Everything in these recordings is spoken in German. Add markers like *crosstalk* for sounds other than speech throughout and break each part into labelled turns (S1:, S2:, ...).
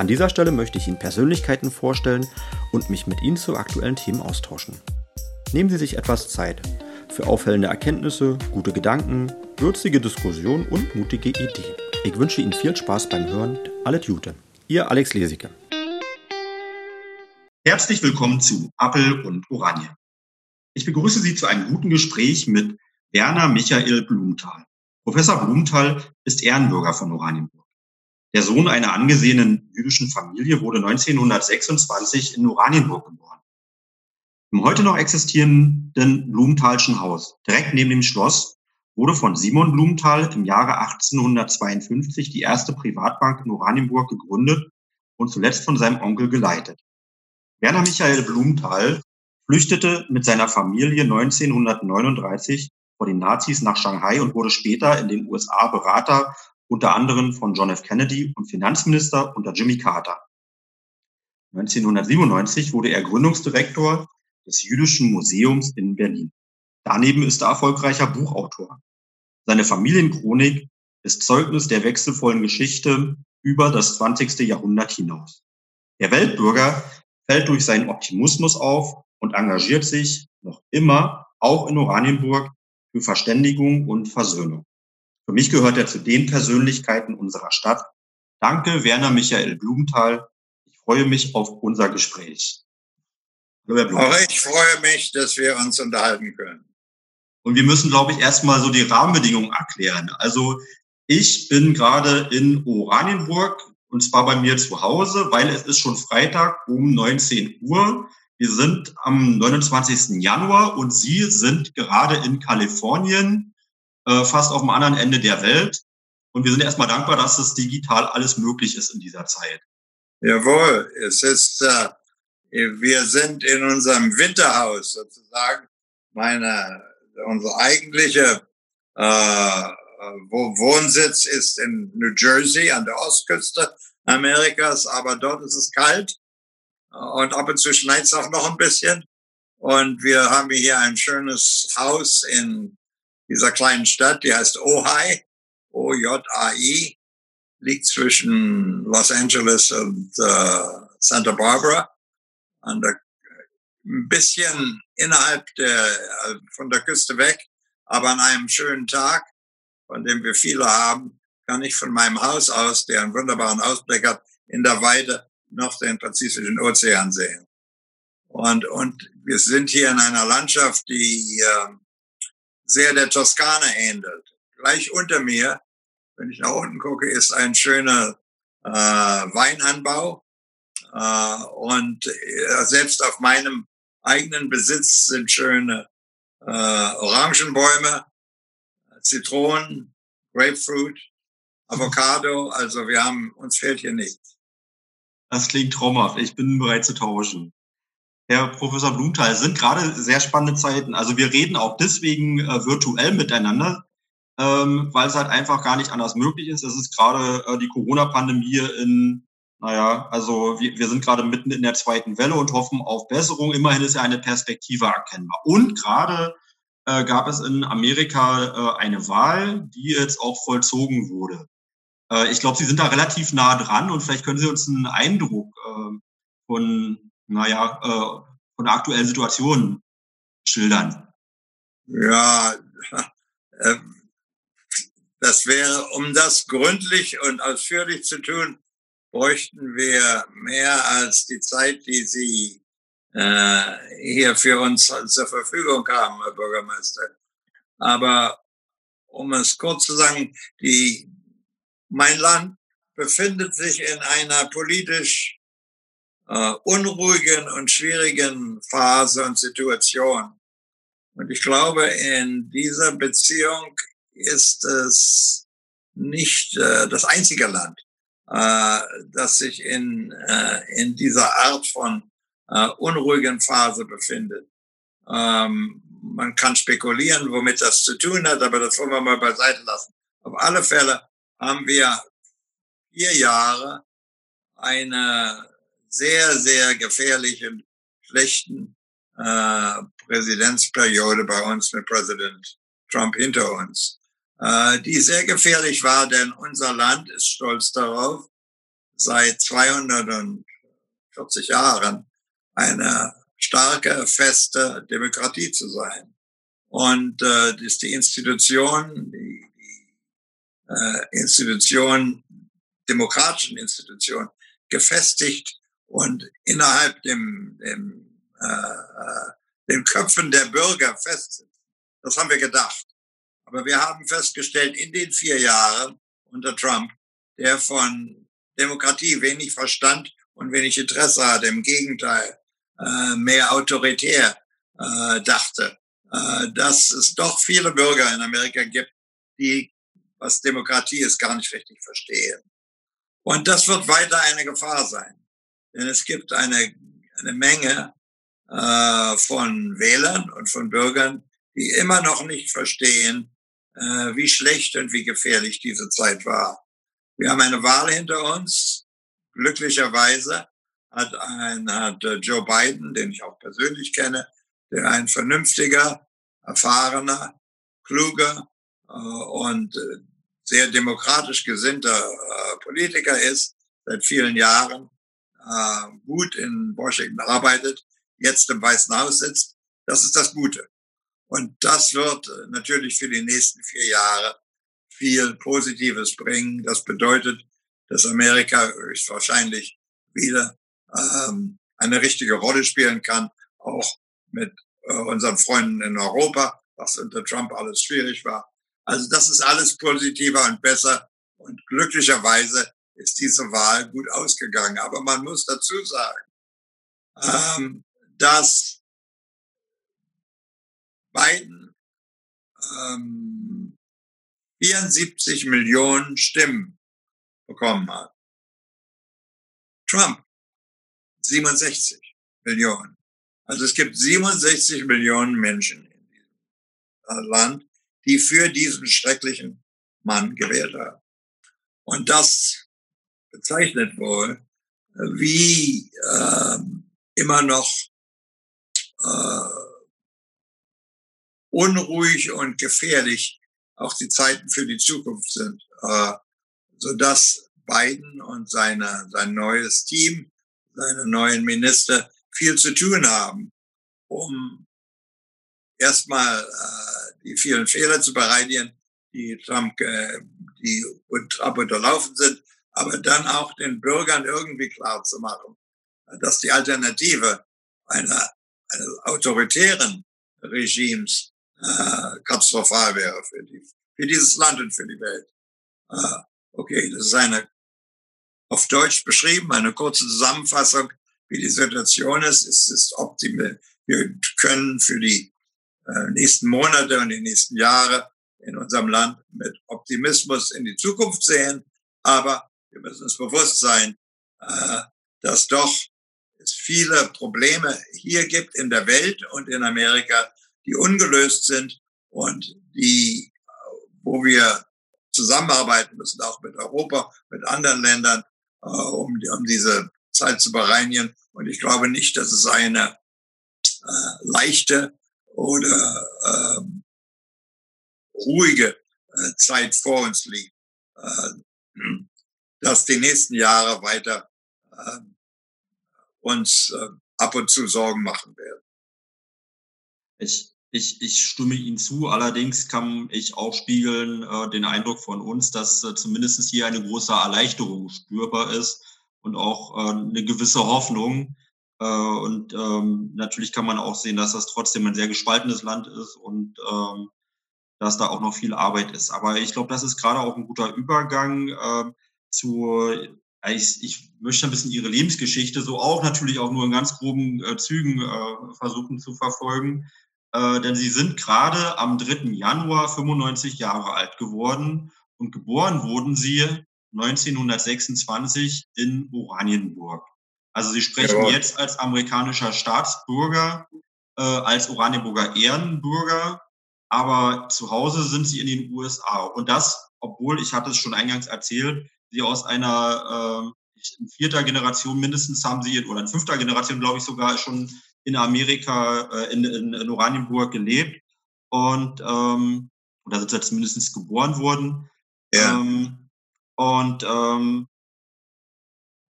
S1: An dieser Stelle möchte ich Ihnen Persönlichkeiten vorstellen und mich mit Ihnen zu aktuellen Themen austauschen. Nehmen Sie sich etwas Zeit für auffällende Erkenntnisse, gute Gedanken, würzige Diskussionen und mutige Ideen. Ich wünsche Ihnen viel Spaß beim Hören. Alles Gute. Ihr Alex Lesicke.
S2: Herzlich willkommen zu Appel und Oranje. Ich begrüße Sie zu einem guten Gespräch mit Werner Michael Blumenthal. Professor Blumenthal ist Ehrenbürger von Oranienburg. Der Sohn einer angesehenen jüdischen Familie wurde 1926 in Oranienburg geboren. Im heute noch existierenden Blumenthalschen Haus, direkt neben dem Schloss, wurde von Simon Blumenthal im Jahre 1852 die erste Privatbank in Oranienburg gegründet und zuletzt von seinem Onkel geleitet. Werner Michael Blumenthal flüchtete mit seiner Familie 1939 vor den Nazis nach Shanghai und wurde später in den USA Berater unter anderem von John F. Kennedy und Finanzminister unter Jimmy Carter. 1997 wurde er Gründungsdirektor des Jüdischen Museums in Berlin. Daneben ist er erfolgreicher Buchautor. Seine Familienchronik ist Zeugnis der wechselvollen Geschichte über das 20. Jahrhundert hinaus. Der Weltbürger fällt durch seinen Optimismus auf und engagiert sich noch immer, auch in Oranienburg, für Verständigung und Versöhnung. Für mich gehört er zu den Persönlichkeiten unserer Stadt. Danke, Werner Michael Blumenthal. Ich freue mich auf unser Gespräch.
S3: Auch ich freue mich, dass wir uns unterhalten können.
S2: Und wir müssen, glaube ich, erstmal so die Rahmenbedingungen erklären. Also ich bin gerade in Oranienburg und zwar bei mir zu Hause, weil es ist schon Freitag um 19 Uhr. Wir sind am 29. Januar und Sie sind gerade in Kalifornien, äh, fast auf dem anderen Ende der Welt. Und wir sind erstmal dankbar, dass es digital alles möglich ist in dieser Zeit.
S3: Jawohl, es ist, äh, wir sind in unserem Winterhaus sozusagen. Meine, unsere eigentliche äh, wo Wohnsitz ist in New Jersey an der Ostküste Amerikas, aber dort ist es kalt und ab und zu schneit es auch noch ein bisschen. Und wir haben hier ein schönes Haus in dieser kleinen Stadt, die heißt Ojai, O-J-A-I, liegt zwischen Los Angeles und äh, Santa Barbara, an der, ein bisschen innerhalb der, äh, von der Küste weg, aber an einem schönen Tag von dem wir viele haben, kann ich von meinem Haus aus, der einen wunderbaren Ausblick hat, in der Weide noch den Pazifischen Ozean sehen. Und, und wir sind hier in einer Landschaft, die äh, sehr der Toskana ähnelt. Gleich unter mir, wenn ich nach unten gucke, ist ein schöner äh, Weinanbau. Äh, und äh, selbst auf meinem eigenen Besitz sind schöne äh, Orangenbäume Zitronen, Grapefruit, Avocado. Also wir haben, uns fehlt hier nichts.
S2: Das klingt traumhaft. Ich bin bereit zu tauschen. Herr Professor Blumenthal, sind gerade sehr spannende Zeiten. Also wir reden auch deswegen äh, virtuell miteinander, ähm, weil es halt einfach gar nicht anders möglich ist. Es ist gerade äh, die Corona-Pandemie in, naja, also wir, wir sind gerade mitten in der zweiten Welle und hoffen auf Besserung. Immerhin ist ja eine Perspektive erkennbar. Und gerade äh, gab es in Amerika äh, eine Wahl, die jetzt auch vollzogen wurde. Äh, ich glaube, Sie sind da relativ nah dran und vielleicht können Sie uns einen Eindruck äh, von, naja, äh, von der aktuellen Situation schildern.
S3: Ja, *laughs* äh, das wäre, um das gründlich und ausführlich zu tun, bräuchten wir mehr als die Zeit, die Sie äh, hier für uns zur Verfügung haben, Herr Bürgermeister. Aber um es kurz zu sagen, die, mein Land befindet sich in einer politisch äh, unruhigen und schwierigen Phase und Situation. Und ich glaube, in dieser Beziehung ist es nicht äh, das einzige Land, äh, das sich in, äh, in dieser Art von äh, unruhigen Phase befindet. Ähm, man kann spekulieren, womit das zu tun hat, aber das wollen wir mal beiseite lassen. Auf alle Fälle haben wir vier Jahre eine sehr, sehr gefährlichen, schlechten äh, Präsidentsperiode bei uns mit Präsident Trump hinter uns, äh, die sehr gefährlich war, denn unser Land ist stolz darauf, seit 240 Jahren eine starke, feste Demokratie zu sein. Und äh, ist die Institution, die, die äh, Institution, demokratischen Institution, gefestigt und innerhalb dem, dem, äh, äh den Köpfen der Bürger festsitzen. Das haben wir gedacht. Aber wir haben festgestellt, in den vier Jahren unter Trump, der von Demokratie wenig Verstand und wenig Interesse hatte, im Gegenteil, äh, mehr autoritär äh, dachte, äh, dass es doch viele Bürger in Amerika gibt, die, was Demokratie ist, gar nicht richtig verstehen. Und das wird weiter eine Gefahr sein. Denn es gibt eine, eine Menge äh, von Wählern und von Bürgern, die immer noch nicht verstehen, äh, wie schlecht und wie gefährlich diese Zeit war. Wir haben eine Wahl hinter uns. Glücklicherweise hat, ein, hat äh, Joe Biden, den ich auch persönlich kenne, der ein vernünftiger, erfahrener, kluger äh, und äh, sehr demokratisch gesinnter äh, Politiker ist, seit vielen Jahren äh, gut in Washington arbeitet, jetzt im Weißen Haus sitzt. Das ist das Gute. Und das wird äh, natürlich für die nächsten vier Jahre viel Positives bringen. Das bedeutet, dass Amerika höchstwahrscheinlich wieder ähm, eine richtige Rolle spielen kann, auch mit äh, unseren Freunden in Europa, was unter Trump alles schwierig war. Also das ist alles positiver und besser. Und glücklicherweise ist diese Wahl gut ausgegangen. Aber man muss dazu sagen, ähm, dass Biden ähm, 74 Millionen Stimmen bekommen hat. Trump 67 Millionen. Also es gibt 67 Millionen Menschen in diesem Land, die für diesen schrecklichen Mann gewählt haben. Und das bezeichnet wohl, wie äh, immer noch äh, unruhig und gefährlich auch die Zeiten für die Zukunft sind, äh, so dass Biden und seine, sein neues Team, seine neuen Minister viel zu tun haben, um erstmal äh, die vielen Fehler zu bereinigen, die Trump, äh, die Trump unterlaufen sind, aber dann auch den Bürgern irgendwie klar zu machen, dass die Alternative einer, eines autoritären Regimes äh, katastrophal wäre für, die, für dieses Land und für die Welt. Äh, okay, das ist eine auf Deutsch beschrieben, eine kurze Zusammenfassung, wie die Situation ist. Es ist optimal. Wir können für die äh, nächsten Monate und die nächsten Jahre in unserem Land mit Optimismus in die Zukunft sehen. Aber wir müssen uns bewusst sein, äh, dass doch es viele Probleme hier gibt in der Welt und in Amerika, die ungelöst sind und die, wo wir zusammenarbeiten müssen, auch mit Europa, mit anderen Ländern, äh, um, um diese Zeit zu bereinigen. Und ich glaube nicht, dass es eine äh, leichte oder äh, ruhige äh, Zeit vor uns liegt, äh, dass die nächsten Jahre weiter äh, uns äh, ab und zu Sorgen machen werden.
S1: Ich, ich, ich stimme Ihnen zu. Allerdings kann ich auch spiegeln äh, den Eindruck von uns, dass äh, zumindest hier eine große Erleichterung spürbar ist und auch äh, eine gewisse Hoffnung. Äh, und ähm, natürlich kann man auch sehen, dass das trotzdem ein sehr gespaltenes Land ist und ähm, dass da auch noch viel Arbeit ist. Aber ich glaube, das ist gerade auch ein guter Übergang äh, zu ich, ich möchte ein bisschen ihre Lebensgeschichte so auch natürlich auch nur in ganz groben äh, Zügen äh, versuchen zu verfolgen. Äh, denn sie sind gerade am 3. Januar 95 Jahre alt geworden und geboren wurden sie 1926 in Oranienburg.
S2: Also Sie sprechen Jawohl. jetzt als amerikanischer Staatsbürger, äh, als Oranienburger Ehrenbürger, aber zu Hause sind Sie in den USA. Und das, obwohl, ich hatte es schon eingangs erzählt, Sie aus einer äh, in vierter Generation mindestens haben Sie, oder in fünfter Generation, glaube ich, sogar schon in Amerika, äh, in, in, in Oranienburg gelebt. Und ähm, oder zumindest geboren worden. Ja. Ähm, und ähm,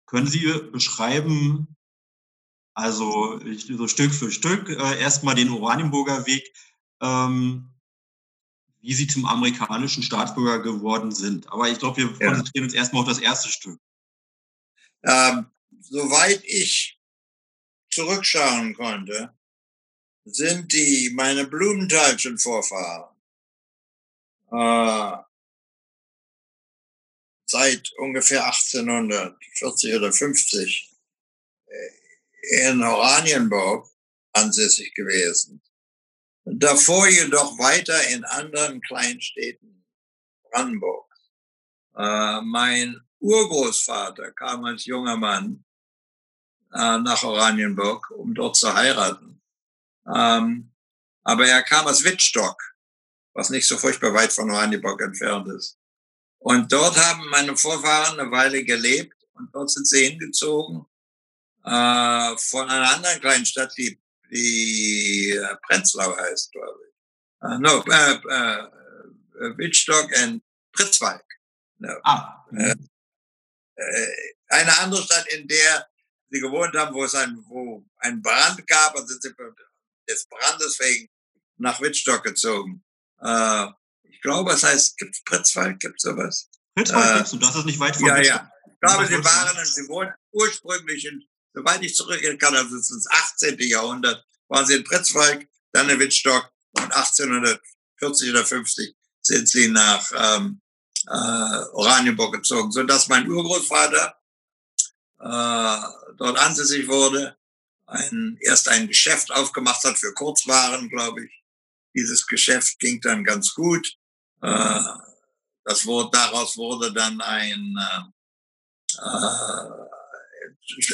S2: können Sie beschreiben, also so Stück für Stück, äh, erstmal den Oranienburger Weg, ähm, wie Sie zum amerikanischen Staatsbürger geworden sind. Aber ich glaube, wir ja. konzentrieren uns erstmal auf das erste Stück.
S3: Ähm, soweit ich zurückschauen konnte, sind die meine Blumenthalschen Vorfahren äh, seit ungefähr 1840 oder 50 äh, in Oranienburg ansässig gewesen. Davor jedoch weiter in anderen Kleinstädten Brandenburgs. Äh, mein Urgroßvater kam als junger Mann äh, nach Oranienburg, um dort zu heiraten. Ähm, aber er kam aus Wittstock, was nicht so furchtbar weit von Oranienburg entfernt ist. Und dort haben meine Vorfahren eine Weile gelebt und dort sind sie hingezogen äh, von einer anderen kleinen Stadt, die, die äh, Prenzlau heißt, glaube ich. Uh, no, äh, äh, Wittstock und Pritzwalk. No. Ah. Äh, äh, eine andere Stadt, in der sie gewohnt haben, wo es ein, wo ein Brand gab und sind sie des Brandes wegen nach Wittstock gezogen. Äh, ich glaube, es heißt, gibt es Pritzwald, gibt es sowas?
S2: Pritzwald äh, gibt's, du, das ist nicht weit von
S3: Ja, ja. Ich glaube, sie waren, sie wurden ursprünglich, in, soweit ich zurückgehen kann, also das 18. Jahrhundert, waren sie in Pritzwalk, dann in Wittstock und 1840 oder 50 sind sie nach ähm, äh, Oranienburg gezogen, sodass mein Urgroßvater äh, dort ansässig wurde, ein, erst ein Geschäft aufgemacht hat für Kurzwaren, glaube ich. Dieses Geschäft ging dann ganz gut. Äh, das wurde, daraus wurde dann ein, äh,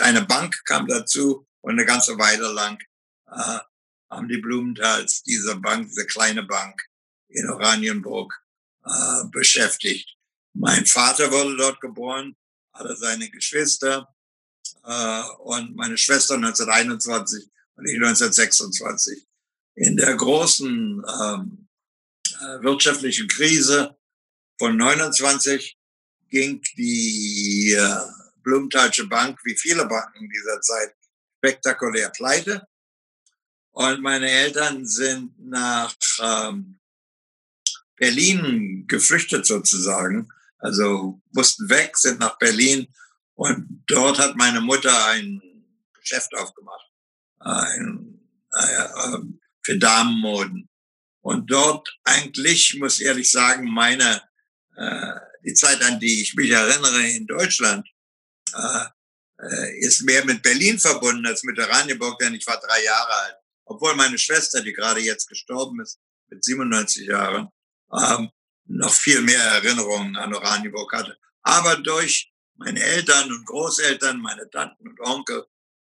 S3: eine Bank kam dazu und eine ganze Weile lang äh, haben die Blumentals diese Bank, diese kleine Bank in Oranienburg äh, beschäftigt. Mein Vater wurde dort geboren, alle seine Geschwister äh, und meine Schwester 1921 und ich 1926. In der großen ähm, äh, wirtschaftlichen Krise von 29 ging die äh, Blumenthalsche Bank, wie viele Banken dieser Zeit, spektakulär pleite. Und meine Eltern sind nach ähm, Berlin geflüchtet sozusagen, also mussten weg, sind nach Berlin und dort hat meine Mutter ein Geschäft aufgemacht, ein, äh, für Damenmoden. Und dort eigentlich, muss ehrlich sagen, meine, äh, die Zeit, an die ich mich erinnere in Deutschland, äh, äh ist mehr mit Berlin verbunden als mit Oranienburg, denn ich war drei Jahre alt. Obwohl meine Schwester, die gerade jetzt gestorben ist, mit 97 Jahren, ähm, noch viel mehr Erinnerungen an Oranienburg hatte. Aber durch meine Eltern und Großeltern, meine Tanten und Onkel,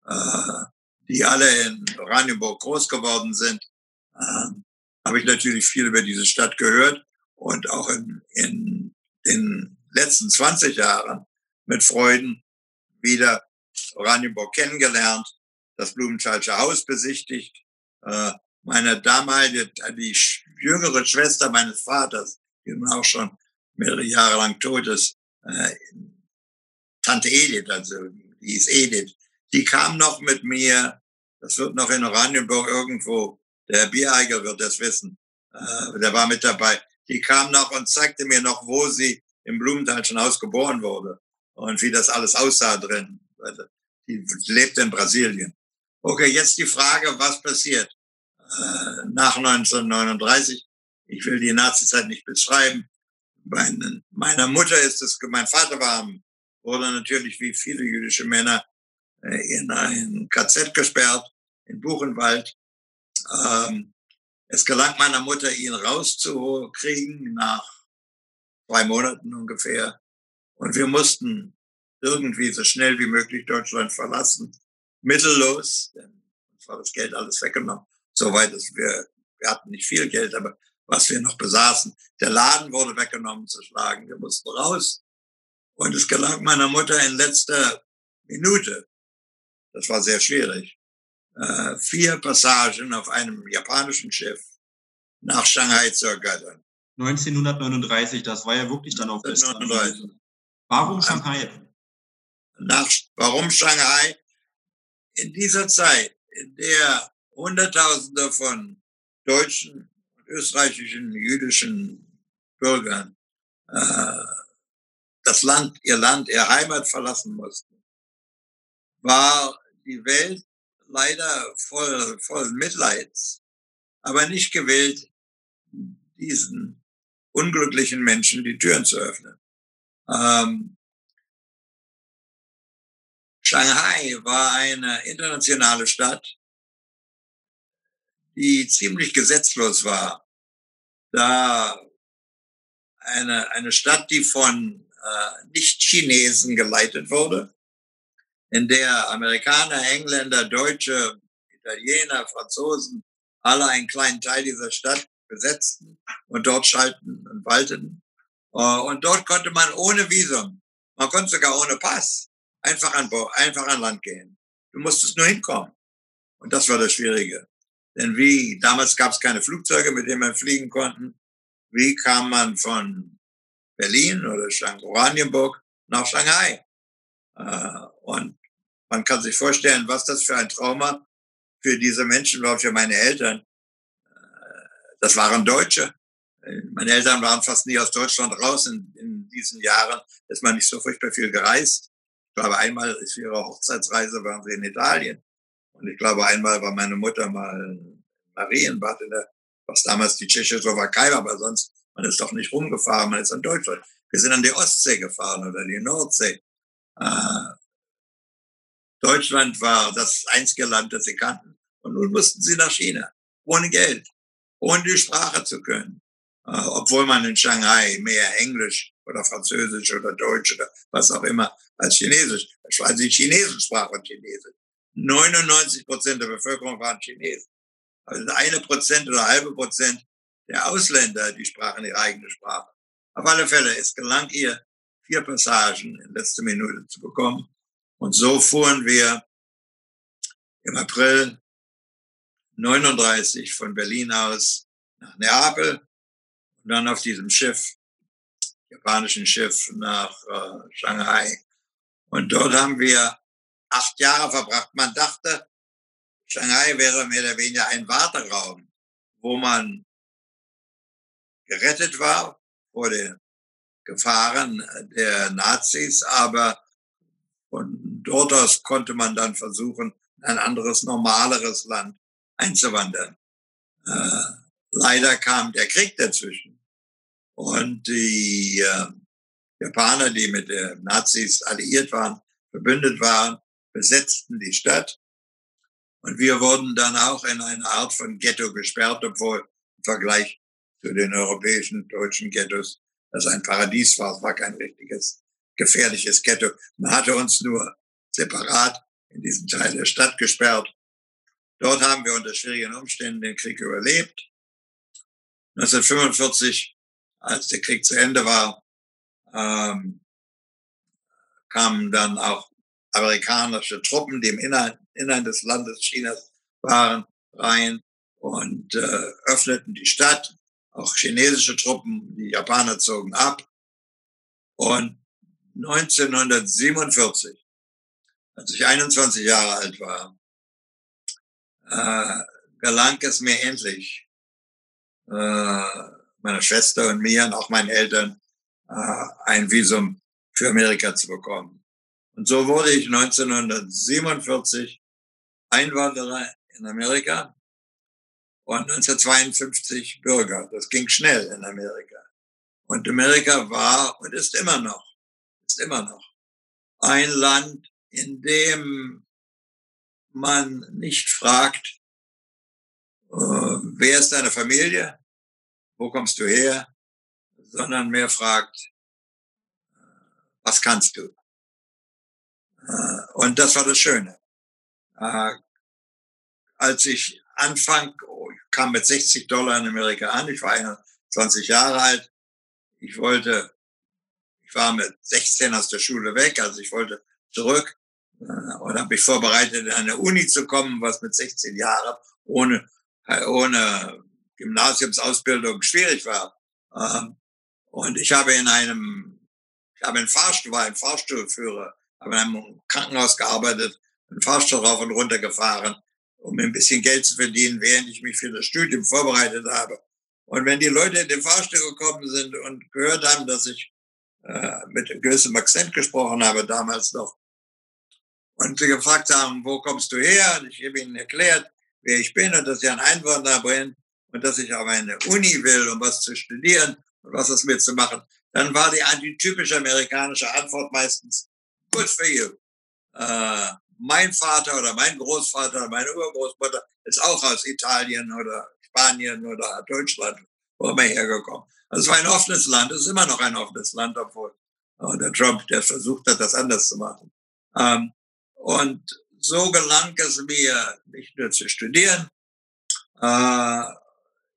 S3: äh, die alle in Oranienburg groß geworden sind, äh, habe ich natürlich viel über diese Stadt gehört und auch in, in den letzten 20 Jahren mit Freuden wieder Oranienburg kennengelernt, das Blumenthalsche Haus besichtigt, äh, meine damalige, die jüngere Schwester meines Vaters, die nun auch schon mehrere Jahre lang tot ist, äh, Tante Edith, also die ist Edith, die kam noch mit mir, das wird noch in Oranienburg irgendwo, der Herr Biereigel wird das wissen, äh, der war mit dabei, die kam noch und zeigte mir noch, wo sie im Blumenthalschen Haus geboren wurde und wie das alles aussah drin. Die lebt in Brasilien. Okay, jetzt die Frage, was passiert? Äh, nach 1939. Ich will die Nazizeit nicht beschreiben. Meine, meiner Mutter ist es, mein Vater war, wurde natürlich wie viele jüdische Männer äh, in ein KZ gesperrt, in Buchenwald. Ähm, es gelang meiner Mutter, ihn rauszukriegen nach zwei Monaten ungefähr. Und wir mussten irgendwie so schnell wie möglich Deutschland verlassen. Mittellos, denn uns war das Geld alles weggenommen. Soweit es wir, wir hatten nicht viel Geld, aber was wir noch besaßen. Der Laden wurde weggenommen zu schlagen. Wir mussten raus. Und es gelang meiner Mutter in letzter Minute, das war sehr schwierig, äh, vier Passagen auf einem japanischen Schiff nach Shanghai zu ergattern.
S2: 1939, das war ja wirklich dann auch 1939. Warum Shanghai?
S3: Nach, warum Shanghai? In dieser Zeit, in der Hunderttausende von deutschen, österreichischen, jüdischen Bürgern äh, das Land, ihr Land, ihr Heimat verlassen mussten, war die Welt leider voll, voll Mitleids, aber nicht gewillt, diesen unglücklichen Menschen die Türen zu öffnen. Ähm, Shanghai war eine internationale Stadt, die ziemlich gesetzlos war. Da eine, eine Stadt, die von äh, Nicht-Chinesen geleitet wurde, in der Amerikaner, Engländer, Deutsche, Italiener, Franzosen alle einen kleinen Teil dieser Stadt besetzten und dort schalten und walteten. Äh, und dort konnte man ohne Visum, man konnte sogar ohne Pass, einfach an, einfach an Land gehen. Du musstest nur hinkommen. Und das war das Schwierige. Denn wie, damals gab es keine Flugzeuge, mit denen man fliegen konnten. Wie kam man von Berlin oder Oranienburg nach Shanghai? Äh, und man kann sich vorstellen, was das für ein Trauma für diese Menschen war, für meine Eltern. Äh, das waren Deutsche. Meine Eltern waren fast nie aus Deutschland raus in, in diesen Jahren. Ist man nicht so furchtbar viel gereist. Ich glaube, einmal ist für ihre Hochzeitsreise waren sie in Italien. Und ich glaube, einmal war meine Mutter mal in Marienbad, in der, was damals die Tschechoslowakei war, aber sonst, man ist doch nicht rumgefahren, man ist in Deutschland. Wir sind an die Ostsee gefahren oder die Nordsee. Äh, Deutschland war das einzige Land, das sie kannten. Und nun mussten sie nach China, ohne Geld, ohne die Sprache zu können. Äh, obwohl man in Shanghai mehr Englisch oder Französisch oder Deutsch oder was auch immer als Chinesisch, weil sie Chinesen sprachen Chinesisch. 99 Prozent der Bevölkerung waren Chinesen. Also eine Prozent oder halbe Prozent der Ausländer, die sprachen ihre eigene Sprache. Auf alle Fälle, es gelang ihr, vier Passagen in letzter Minute zu bekommen. Und so fuhren wir im April 39 von Berlin aus nach Neapel und dann auf diesem Schiff, japanischen Schiff nach äh, Shanghai. Und dort haben wir acht Jahre verbracht. Man dachte, Shanghai wäre mehr oder weniger ein Warteraum, wo man gerettet war vor den Gefahren der Nazis, aber von dort aus konnte man dann versuchen, ein anderes, normaleres Land einzuwandern. Äh, leider kam der Krieg dazwischen. Und die äh, Japaner, die mit den Nazis alliiert waren, verbündet waren, besetzten die Stadt. Und wir wurden dann auch in eine Art von Ghetto gesperrt, obwohl im Vergleich zu den europäischen deutschen Ghettos das ein Paradies war. Es war kein richtiges gefährliches Ghetto. Man hatte uns nur separat in diesen Teil der Stadt gesperrt. Dort haben wir unter schwierigen Umständen den Krieg überlebt. 1945, als der Krieg zu Ende war, ähm, kamen dann auch amerikanische Truppen, die im Innern, Innern des Landes Chinas waren, rein und äh, öffneten die Stadt. Auch chinesische Truppen, die Japaner zogen ab. Und 1947, als ich 21 Jahre alt war, äh, gelang es mir endlich, äh, meiner Schwester und mir und auch meinen Eltern äh, ein Visum für Amerika zu bekommen. Und so wurde ich 1947 Einwanderer in Amerika und 1952 Bürger. Das ging schnell in Amerika. Und Amerika war und ist immer noch, ist immer noch ein Land, in dem man nicht fragt, äh, wer ist deine Familie, wo kommst du her, sondern mehr fragt, was kannst du? Äh, und das war das Schöne. Äh, als ich anfang, oh, kam mit 60 Dollar in Amerika an, ich war 21 Jahre alt, ich wollte, ich war mit 16 aus der Schule weg, also ich wollte zurück äh, und habe mich vorbereitet, in eine Uni zu kommen, was mit 16 Jahren ohne, ohne Gymnasiumsausbildung schwierig war. Ähm, und ich habe in einem, ich habe in Fahrstuhl, war ein Fahrstuhlführer, habe in einem Krankenhaus gearbeitet, einen Fahrstuhl rauf und runter gefahren, um ein bisschen Geld zu verdienen, während ich mich für das Studium vorbereitet habe. Und wenn die Leute in den Fahrstuhl gekommen sind und gehört haben, dass ich äh, mit einem gewissen Akzent gesprochen habe, damals noch, und sie gefragt haben, wo kommst du her? Und ich habe ihnen erklärt, wer ich bin und dass ich ein Einwanderer bin und dass ich auf eine Uni will, um was zu studieren und was das mit zu machen. Dann war die, die amerikanische Antwort meistens, good for you. Äh, mein Vater oder mein Großvater oder meine Urgroßmutter ist auch aus Italien oder Spanien oder Deutschland, wo immer hergekommen. Also es war ein offenes Land, es ist immer noch ein offenes Land, obwohl äh, der Trump, der versucht hat, das anders zu machen. Ähm, und so gelang es mir, nicht nur zu studieren, äh,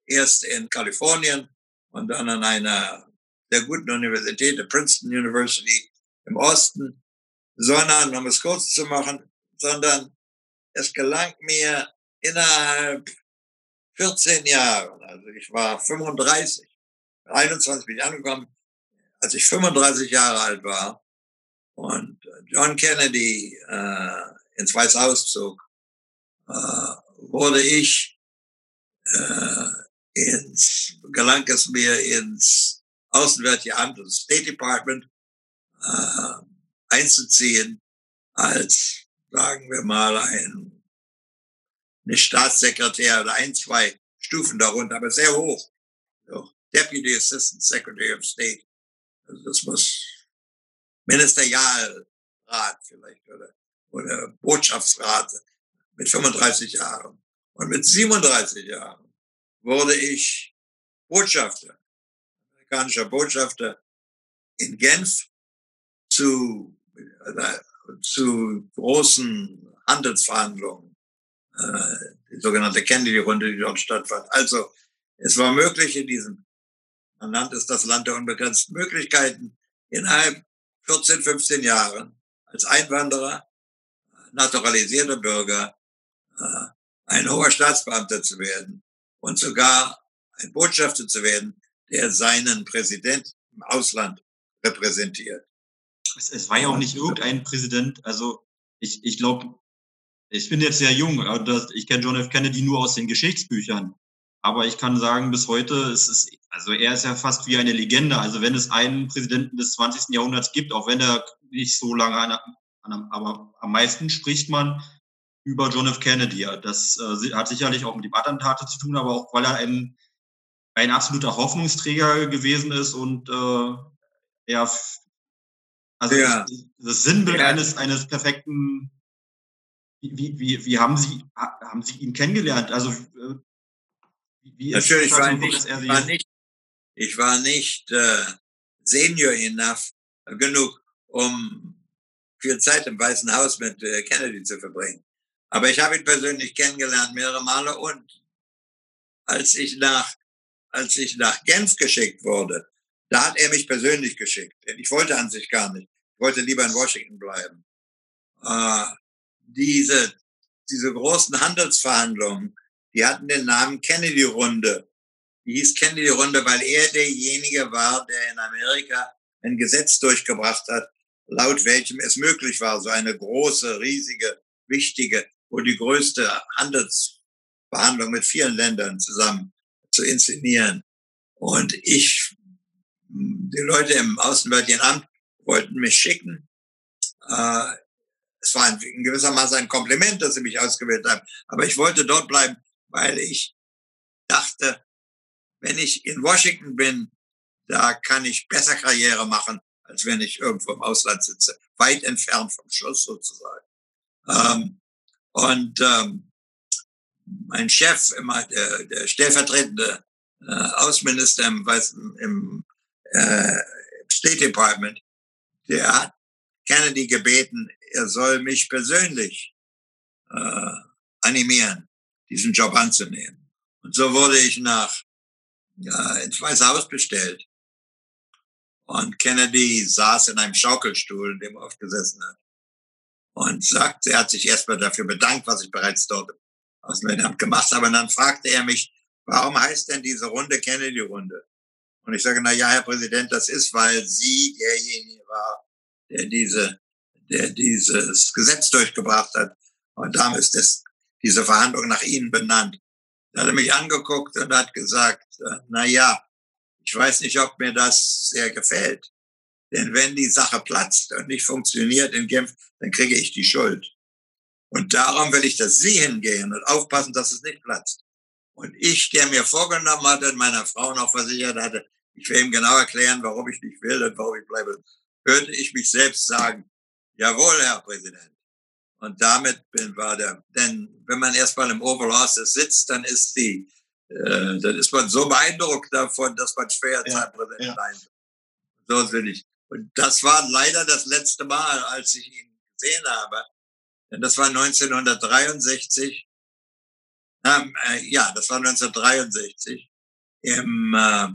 S3: erst in Kalifornien und dann an einer sehr guten Universität, der Princeton University im Osten, sondern, um es kurz zu machen, sondern es gelang mir innerhalb 14 Jahren, also ich war 35, 21 bin ich angekommen, als ich 35 Jahre alt war und John Kennedy äh, ins Weiße Haus zog, äh, wurde ich äh, ins, gelang es mir ins Außenwärtige Amt, das State Department, äh, einzuziehen als, sagen wir mal, ein nicht Staatssekretär oder ein, zwei Stufen darunter, aber sehr hoch. So, Deputy Assistant Secretary of State. Also das muss Ministerialrat vielleicht oder, oder Botschaftsrat mit 35 Jahren. Und mit 37 Jahren wurde ich Botschafter, amerikanischer Botschafter in Genf zu, äh, zu großen Handelsverhandlungen, äh, die sogenannte Kennedy-Runde, die dort stattfand. Also es war möglich in diesem, man nannte es das Land der unbegrenzten Möglichkeiten, innerhalb 14, 15 Jahren als Einwanderer, naturalisierter Bürger, äh, ein hoher Staatsbeamter zu werden und sogar ein Botschafter zu werden, der seinen Präsident im Ausland repräsentiert.
S2: Es, es war ja auch nicht irgendein Präsident, also ich, ich glaube, ich bin jetzt sehr jung, ich kenne John F. Kennedy nur aus den Geschichtsbüchern. Aber ich kann sagen, bis heute ist es, also er ist ja fast wie eine Legende. Also wenn es einen Präsidenten des 20. Jahrhunderts gibt, auch wenn er nicht so lange, an, an, aber am meisten spricht man über John F. Kennedy. Das äh, hat sicherlich auch mit dem Attentate zu tun, aber auch weil er ein, ein absoluter Hoffnungsträger gewesen ist und äh, er, also ja. das Sinnbild ja. eines, eines perfekten, wie, wie, wie haben Sie, haben Sie ihn kennengelernt? Also, äh,
S3: wie ist Natürlich war, nicht, war nicht, ich war nicht äh, senior enough genug, um viel Zeit im Weißen Haus mit äh, Kennedy zu verbringen. Aber ich habe ihn persönlich kennengelernt mehrere Male und als ich nach, als ich nach Genf geschickt wurde, da hat er mich persönlich geschickt. Ich wollte an sich gar nicht. Ich wollte lieber in Washington bleiben. Äh, diese, diese großen Handelsverhandlungen, die hatten den Namen Kennedy-Runde. Die hieß Kennedy-Runde, weil er derjenige war, der in Amerika ein Gesetz durchgebracht hat, laut welchem es möglich war, so eine große, riesige, wichtige wo die größte Handelsverhandlung mit vielen Ländern zusammen zu inszenieren. Und ich, die Leute im Außenwärtigen Amt wollten mich schicken. Äh, es war in gewisser Maße ein Kompliment, dass sie mich ausgewählt haben. Aber ich wollte dort bleiben, weil ich dachte, wenn ich in Washington bin, da kann ich besser Karriere machen, als wenn ich irgendwo im Ausland sitze, weit entfernt vom Schluss sozusagen. Ähm, und ähm, mein Chef, immer der, der stellvertretende äh, Außenminister im, im äh, State Department, der hat Kennedy gebeten, er soll mich persönlich äh, animieren, diesen Job anzunehmen. Und so wurde ich nach ja, ins Weiße Haus bestellt. Und Kennedy saß in einem Schaukelstuhl, in dem er oft gesessen hat. Und sagt, er hat sich erstmal dafür bedankt, was ich bereits dort aus Amt gemacht habe. Und dann fragte er mich, warum heißt denn diese Runde Kennedy-Runde? Und ich sage, na ja, Herr Präsident, das ist, weil Sie derjenige war, der diese, der dieses Gesetz durchgebracht hat. Und damit ist das, diese Verhandlung nach Ihnen benannt. Da hat er mich angeguckt und hat gesagt, äh, na ja, ich weiß nicht, ob mir das sehr gefällt. Denn wenn die Sache platzt und nicht funktioniert in Genf, dann kriege ich die Schuld. Und darum will ich, dass Sie hingehen und aufpassen, dass es nicht platzt. Und ich, der mir vorgenommen hatte, meiner Frau noch versichert hatte, ich will ihm genau erklären, warum ich nicht will und warum ich bleibe, hörte ich mich selbst sagen, jawohl, Herr Präsident. Und damit bin, war der, denn wenn man erstmal im Oval Office sitzt, dann ist die, äh, dann ist man so beeindruckt davon, dass man schwer ja, sein Präsident ja. sein So will ich. Und das war leider das letzte Mal, als ich ihn gesehen habe. Denn das war 1963. Ähm, äh, ja, das war 1963. Im, äh,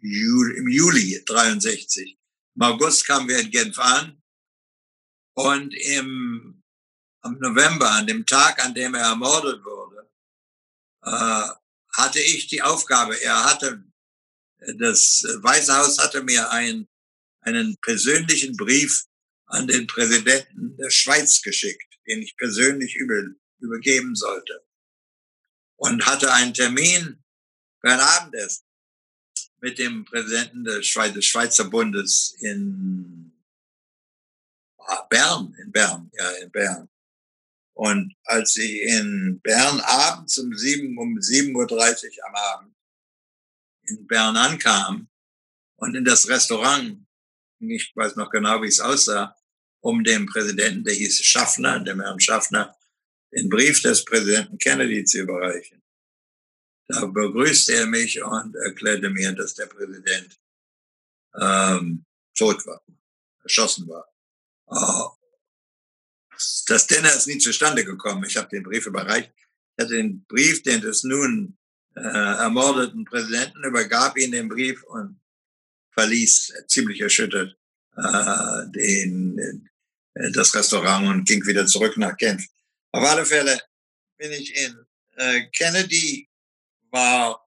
S3: Juli, im Juli 63. Im August kamen wir in Genf an und im, am November, an dem Tag, an dem er ermordet wurde, äh, hatte ich die Aufgabe, er hatte, das Weiße Haus hatte mir ein, einen persönlichen Brief an den Präsidenten der Schweiz geschickt, den ich persönlich über, übergeben sollte. Und hatte einen Termin für ein Abendessen mit dem Präsidenten des, Schweiz, des Schweizer Bundes in ah, Bern, in Bern, ja, in Bern. Und als sie in Bern abends um 7, um 7.30 Uhr am Abend in Bern ankam und in das Restaurant, ich weiß noch genau, wie es aussah, um dem Präsidenten, der hieß Schaffner, dem Herrn Schaffner, den Brief des Präsidenten Kennedy zu überreichen. Da begrüßte er mich und erklärte mir, dass der Präsident ähm, tot war, erschossen war. Oh. Das Dinner ist nie zustande gekommen. Ich habe den Brief überreicht. Ich hatte den Brief, den des nun äh, ermordeten Präsidenten, übergab ihn den Brief und verließ ziemlich erschüttert äh, den, äh, das Restaurant und ging wieder zurück nach Genf. Auf alle Fälle bin ich in äh, Kennedy war,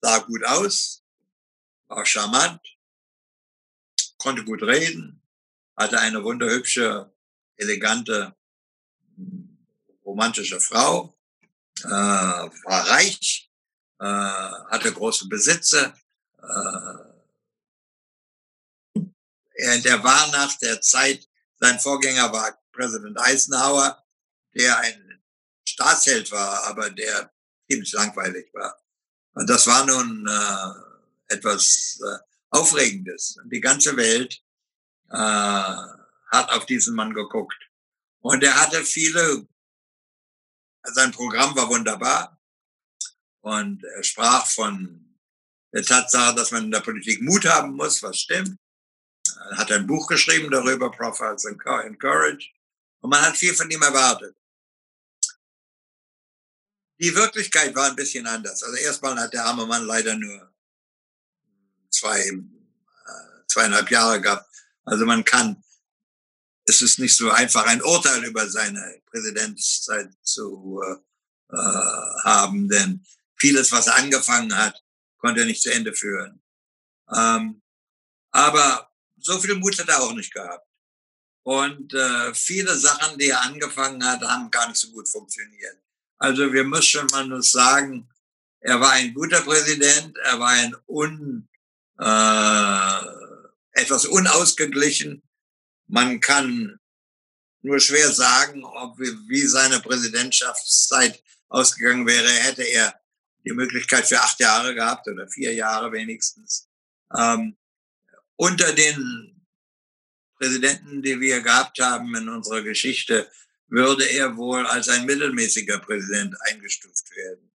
S3: sah gut aus, war charmant, konnte gut reden, hatte eine wunderhübsche, elegante, romantische Frau, äh, war reich, äh, hatte große Besitze. Äh, der war nach der Zeit, sein Vorgänger war Präsident Eisenhower, der ein Staatsheld war, aber der ziemlich langweilig war. Und das war nun äh, etwas äh, Aufregendes. Die ganze Welt äh, hat auf diesen Mann geguckt. Und er hatte viele, sein Programm war wunderbar. Und er sprach von der Tatsache, dass man in der Politik Mut haben muss, was stimmt. Er hat ein Buch geschrieben darüber, Profiles and Courage. Und man hat viel von ihm erwartet. Die Wirklichkeit war ein bisschen anders. Also erstmal hat der arme Mann leider nur zwei, äh, zweieinhalb Jahre gehabt. Also man kann, es ist nicht so einfach, ein Urteil über seine Präsidentszeit zu äh, haben, denn vieles, was er angefangen hat, konnte er nicht zu Ende führen. Ähm, aber so viel Mut hat er auch nicht gehabt. Und äh, viele Sachen, die er angefangen hat, haben gar nicht so gut funktioniert. Also wir müssen man muss sagen, er war ein guter Präsident, er war ein un, äh, etwas unausgeglichen. Man kann nur schwer sagen, ob wie seine Präsidentschaftszeit ausgegangen wäre, hätte er die Möglichkeit für acht Jahre gehabt oder vier Jahre wenigstens. Ähm, unter den Präsidenten, die wir gehabt haben in unserer Geschichte, würde er wohl als ein mittelmäßiger Präsident eingestuft werden.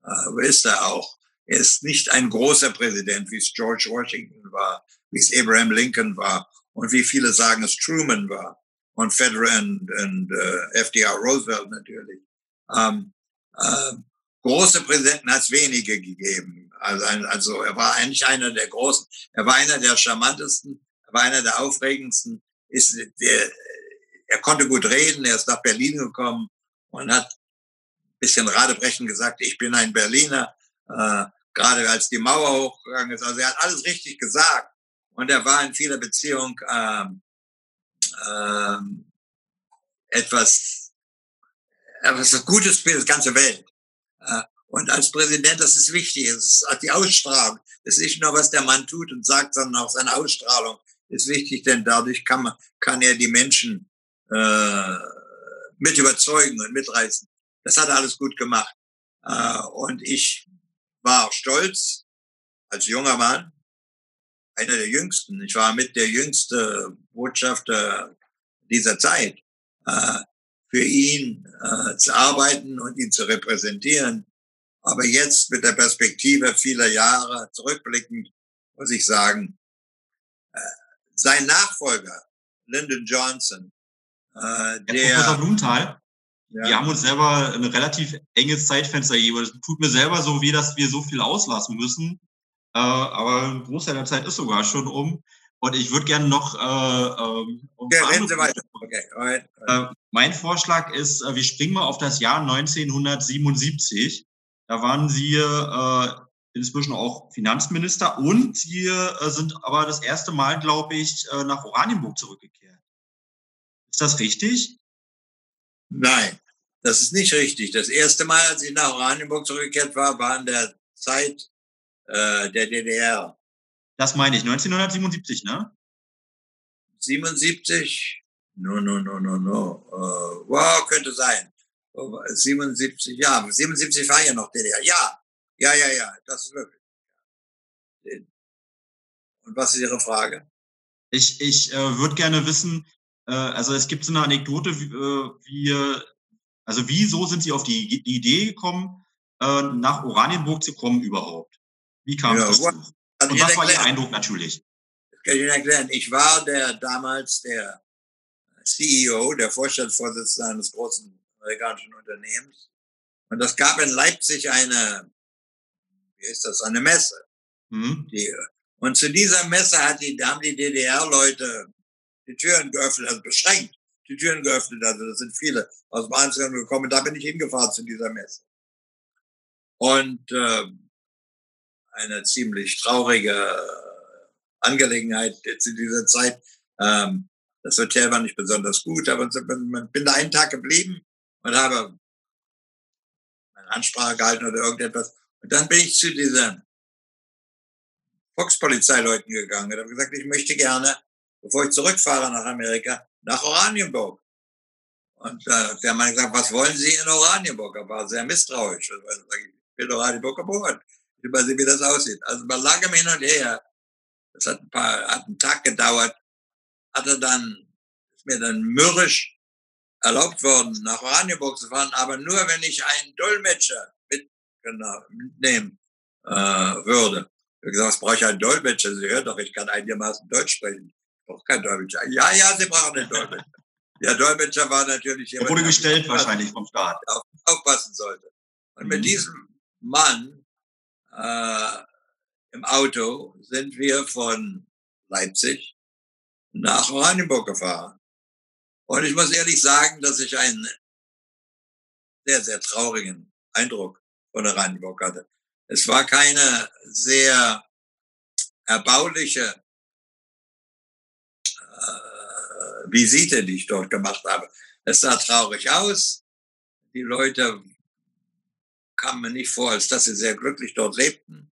S3: Aber ist er auch. Er ist nicht ein großer Präsident, wie es George Washington war, wie es Abraham Lincoln war und wie viele sagen, es Truman war und Federer und, und uh, FDR Roosevelt natürlich. Ähm, äh, große Präsidenten hat es wenige gegeben. Also, also er war eigentlich einer der großen, er war einer der charmantesten, er war einer der aufregendsten. Ist der, er konnte gut reden, er ist nach Berlin gekommen und hat ein bisschen radebrechen gesagt, ich bin ein Berliner, äh, gerade als die Mauer hochgegangen ist. Also er hat alles richtig gesagt und er war in vieler Beziehung ähm, ähm, etwas, etwas Gutes für die ganze Welt. Äh, und als Präsident, das ist wichtig, das ist die Ausstrahlung. Das ist nicht nur, was der Mann tut und sagt, sondern auch seine Ausstrahlung ist wichtig, denn dadurch kann, man, kann er die Menschen äh, mit überzeugen und mitreißen. Das hat er alles gut gemacht. Äh, und ich war stolz als junger Mann, einer der jüngsten. Ich war mit der jüngste Botschafter dieser Zeit, äh, für ihn äh, zu arbeiten und ihn zu repräsentieren. Aber jetzt mit der Perspektive vieler Jahre zurückblickend muss ich sagen, äh, sein Nachfolger, Lyndon Johnson,
S2: der, Herr Professor Blumenthal, ja. wir haben uns selber ein relativ enges Zeitfenster gegeben. Es tut mir selber so weh, dass wir so viel auslassen müssen. Äh, aber ein Großteil der Zeit ist sogar schon um. Und ich würde gerne noch. Äh, ähm, um
S3: okay, reden Sie weiter. Okay, alright,
S2: alright. Äh, mein Vorschlag ist, äh, wir springen mal auf das Jahr 1977. Da waren Sie äh, inzwischen auch Finanzminister und Sie äh, sind aber das erste Mal, glaube ich, äh, nach Oranienburg zurückgekehrt. Ist das richtig?
S3: Nein, das ist nicht richtig. Das erste Mal, als ich nach Oranienburg zurückgekehrt war, war in der Zeit äh, der DDR.
S2: Das meine ich, 1977, ne?
S3: 77? No, no, no, no, no. Uh, wow, könnte sein. 77, ja, 77 war ja noch DDR. Ja, ja, ja, ja, das ist wirklich. Und was ist Ihre Frage?
S2: Ich, ich äh, würde gerne wissen, äh, also es gibt so eine Anekdote, wie, äh, wie also wieso sind Sie auf die, die Idee gekommen, äh, nach Oranienburg zu kommen überhaupt? Wie kam ja, es dazu? Und was war Ihr Eindruck natürlich?
S3: Das kann ich Ihnen erklären. Ich war der damals der CEO, der Vorstandsvorsitzende eines großen amerikanischen Unternehmens. Und das gab in Leipzig eine, wie ist das, eine Messe. Mhm. Die, und zu dieser Messe hat die, haben die DDR-Leute die Türen geöffnet, also beschränkt die Türen geöffnet. Also das sind viele aus dem Einzelnen gekommen. Da bin ich hingefahren zu dieser Messe. Und äh, eine ziemlich traurige Angelegenheit jetzt in dieser Zeit. Ähm, das Hotel war nicht besonders gut, aber ich bin da einen Tag geblieben und habe meine Ansprache gehalten oder irgendetwas. Und dann bin ich zu diesen Volkspolizeileuten gegangen und habe gesagt, ich möchte gerne bevor ich zurückfahre nach Amerika, nach Oranienburg. Und äh, der Mann gesagt, was wollen Sie in Oranienburg? Er war sehr misstrauisch. Ich bin in Oranienburg geboren. Ich nicht, wie das aussieht. Also bei langem Hin und Her, das hat ein paar, hat einen Tag gedauert, hat er dann, ist mir dann mürrisch erlaubt worden, nach Oranienburg zu fahren, aber nur, wenn ich einen Dolmetscher mit, genau, mitnehmen äh, würde. Ich habe gesagt, was brauche ich einen Dolmetscher? Sie hört doch, ich kann einigermaßen Deutsch sprechen braucht kein Dolmetscher. Ja, ja, sie brauchen einen Dolmetscher. Der Dolmetscher war natürlich
S2: jemand, wurde gestellt wahrscheinlich vom Staat.
S3: Auf, aufpassen sollte. Und mhm. mit diesem Mann äh, im Auto sind wir von Leipzig nach Oranienburg gefahren. Und ich muss ehrlich sagen, dass ich einen sehr, sehr traurigen Eindruck von Oranienburg hatte. Es war keine sehr erbauliche Visite, die ich dort gemacht habe. Es sah traurig aus. Die Leute kamen mir nicht vor, als dass sie sehr glücklich dort lebten.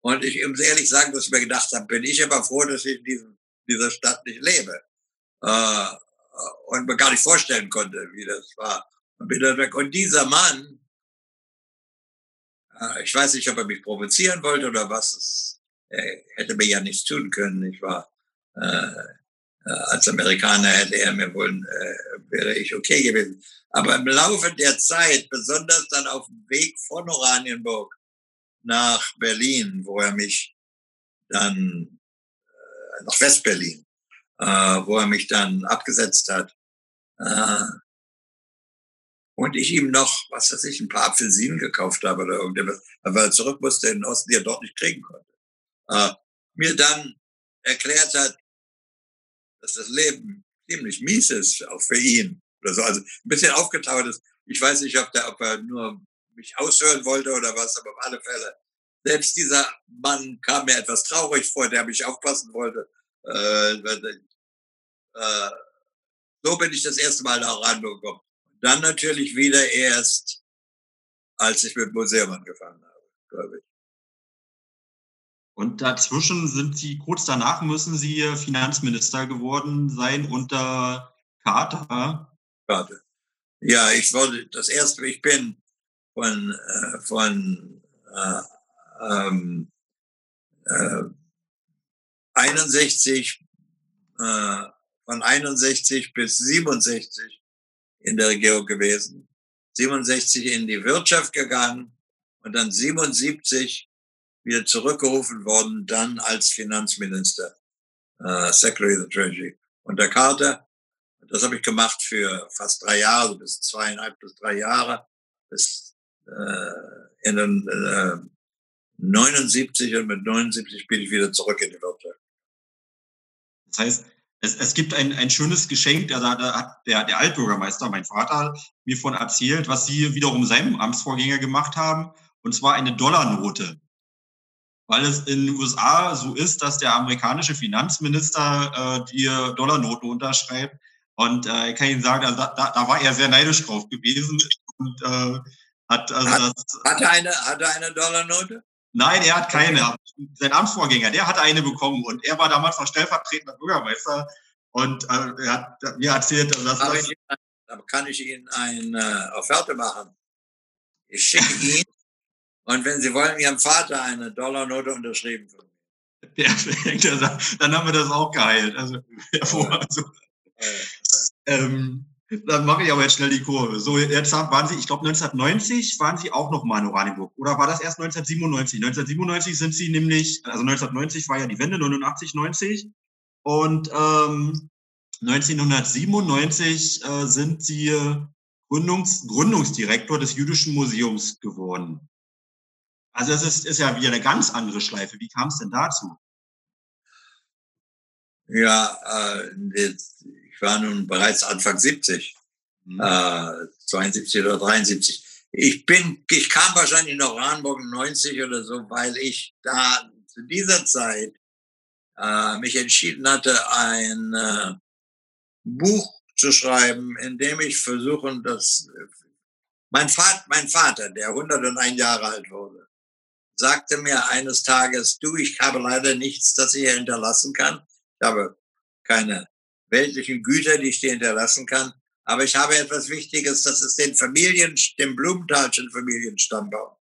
S3: Und ich muss ehrlich sagen, dass ich mir gedacht habe, bin ich aber froh, dass ich in diesem, dieser Stadt nicht lebe. Äh, und mir gar nicht vorstellen konnte, wie das war. Und bin dann weg. Und dieser Mann, äh, ich weiß nicht, ob er mich provozieren wollte oder was. Er hätte mir ja nichts tun können. Ich war äh, äh, als Amerikaner hätte er mir wohl, äh, wäre ich okay gewesen. Aber im Laufe der Zeit, besonders dann auf dem Weg von Oranienburg nach Berlin, wo er mich dann, äh, nach Westberlin, äh, wo er mich dann abgesetzt hat. Äh, und ich ihm noch, was weiß ich, ein paar Apfelsinen gekauft habe oder irgendwas, weil er zurück musste in den Osten, die er dort nicht kriegen konnte. Äh, mir dann erklärt hat, dass das Leben ziemlich mies ist, auch für ihn. Oder so. Also ein bisschen aufgetaut ist. Ich weiß nicht, ob, der, ob er nur mich aushören wollte oder was, aber auf alle Fälle. Selbst dieser Mann kam mir etwas traurig vor, der mich aufpassen wollte. Äh, äh, so bin ich das erste Mal da rangekommen. Dann natürlich wieder erst, als ich mit Museum angefangen habe, glaube ich.
S2: Und dazwischen sind Sie, kurz danach müssen Sie Finanzminister geworden sein unter Carter.
S3: Carter. Ja, ich wurde das erste, ich bin von, äh, von äh, ähm, äh, 61, äh, von 61 bis 67 in der Regierung gewesen, 67 in die Wirtschaft gegangen und dann 77 wieder zurückgerufen worden, dann als Finanzminister, äh, Secretary of the Treasury unter Carter. Das habe ich gemacht für fast drei Jahre, bis zweieinhalb bis drei Jahre, bis äh, in den äh, 79 und mit 79 bin ich wieder zurück in die Wirtschaft.
S2: Das heißt, es, es gibt ein, ein schönes Geschenk, da, da hat der, der Altbürgermeister, mein Vater, mir von erzählt, was sie wiederum seinem Amtsvorgänger gemacht haben, und zwar eine Dollarnote weil es in den USA so ist, dass der amerikanische Finanzminister äh, die Dollarnote unterschreibt. Und äh, ich kann Ihnen sagen, da, da, da war er sehr neidisch drauf gewesen und äh, hat also
S3: hat, das. Hat er eine, hat er eine Dollarnote?
S2: Nein, er hat keine. Sein Amtsvorgänger, der hat eine bekommen und er war damals noch stellvertretender Bürgermeister und äh, er hat mir erzählt, dass das.
S3: Aber, kann ich Ihnen eine Offerte machen? Ich schicke *laughs* ihn und wenn Sie wollen, Ihrem Vater eine Dollarnote unterschrieben von
S2: mir. *laughs* Perfekt, dann haben wir das auch geheilt. Also, *laughs* also ähm, dann mache ich aber jetzt schnell die Kurve. So, jetzt waren Sie, ich glaube 1990 waren Sie auch noch mal in Oranienburg. Oder war das erst 1997? 1997 sind Sie nämlich, also 1990 war ja die Wende, 89, 90. Und ähm, 1997 äh, sind Sie Gründungs Gründungsdirektor des Jüdischen Museums geworden. Also es ist, ist ja wieder eine ganz andere Schleife. Wie kam es denn dazu?
S3: Ja, äh, ich war nun bereits Anfang 70, mhm. äh, 72 oder 73. Ich bin, ich kam wahrscheinlich noch Oranienburg 90 oder so, weil ich da zu dieser Zeit äh, mich entschieden hatte, ein äh, Buch zu schreiben, in dem ich versuche, dass mein Vater, mein Vater, der 101 Jahre alt wurde, sagte mir eines Tages, du, ich habe leider nichts, das ich hinterlassen kann. Ich habe keine weltlichen Güter, die ich dir hinterlassen kann. Aber ich habe etwas Wichtiges, das ist den Familien, den Blumenthalschen Familienstammbaum.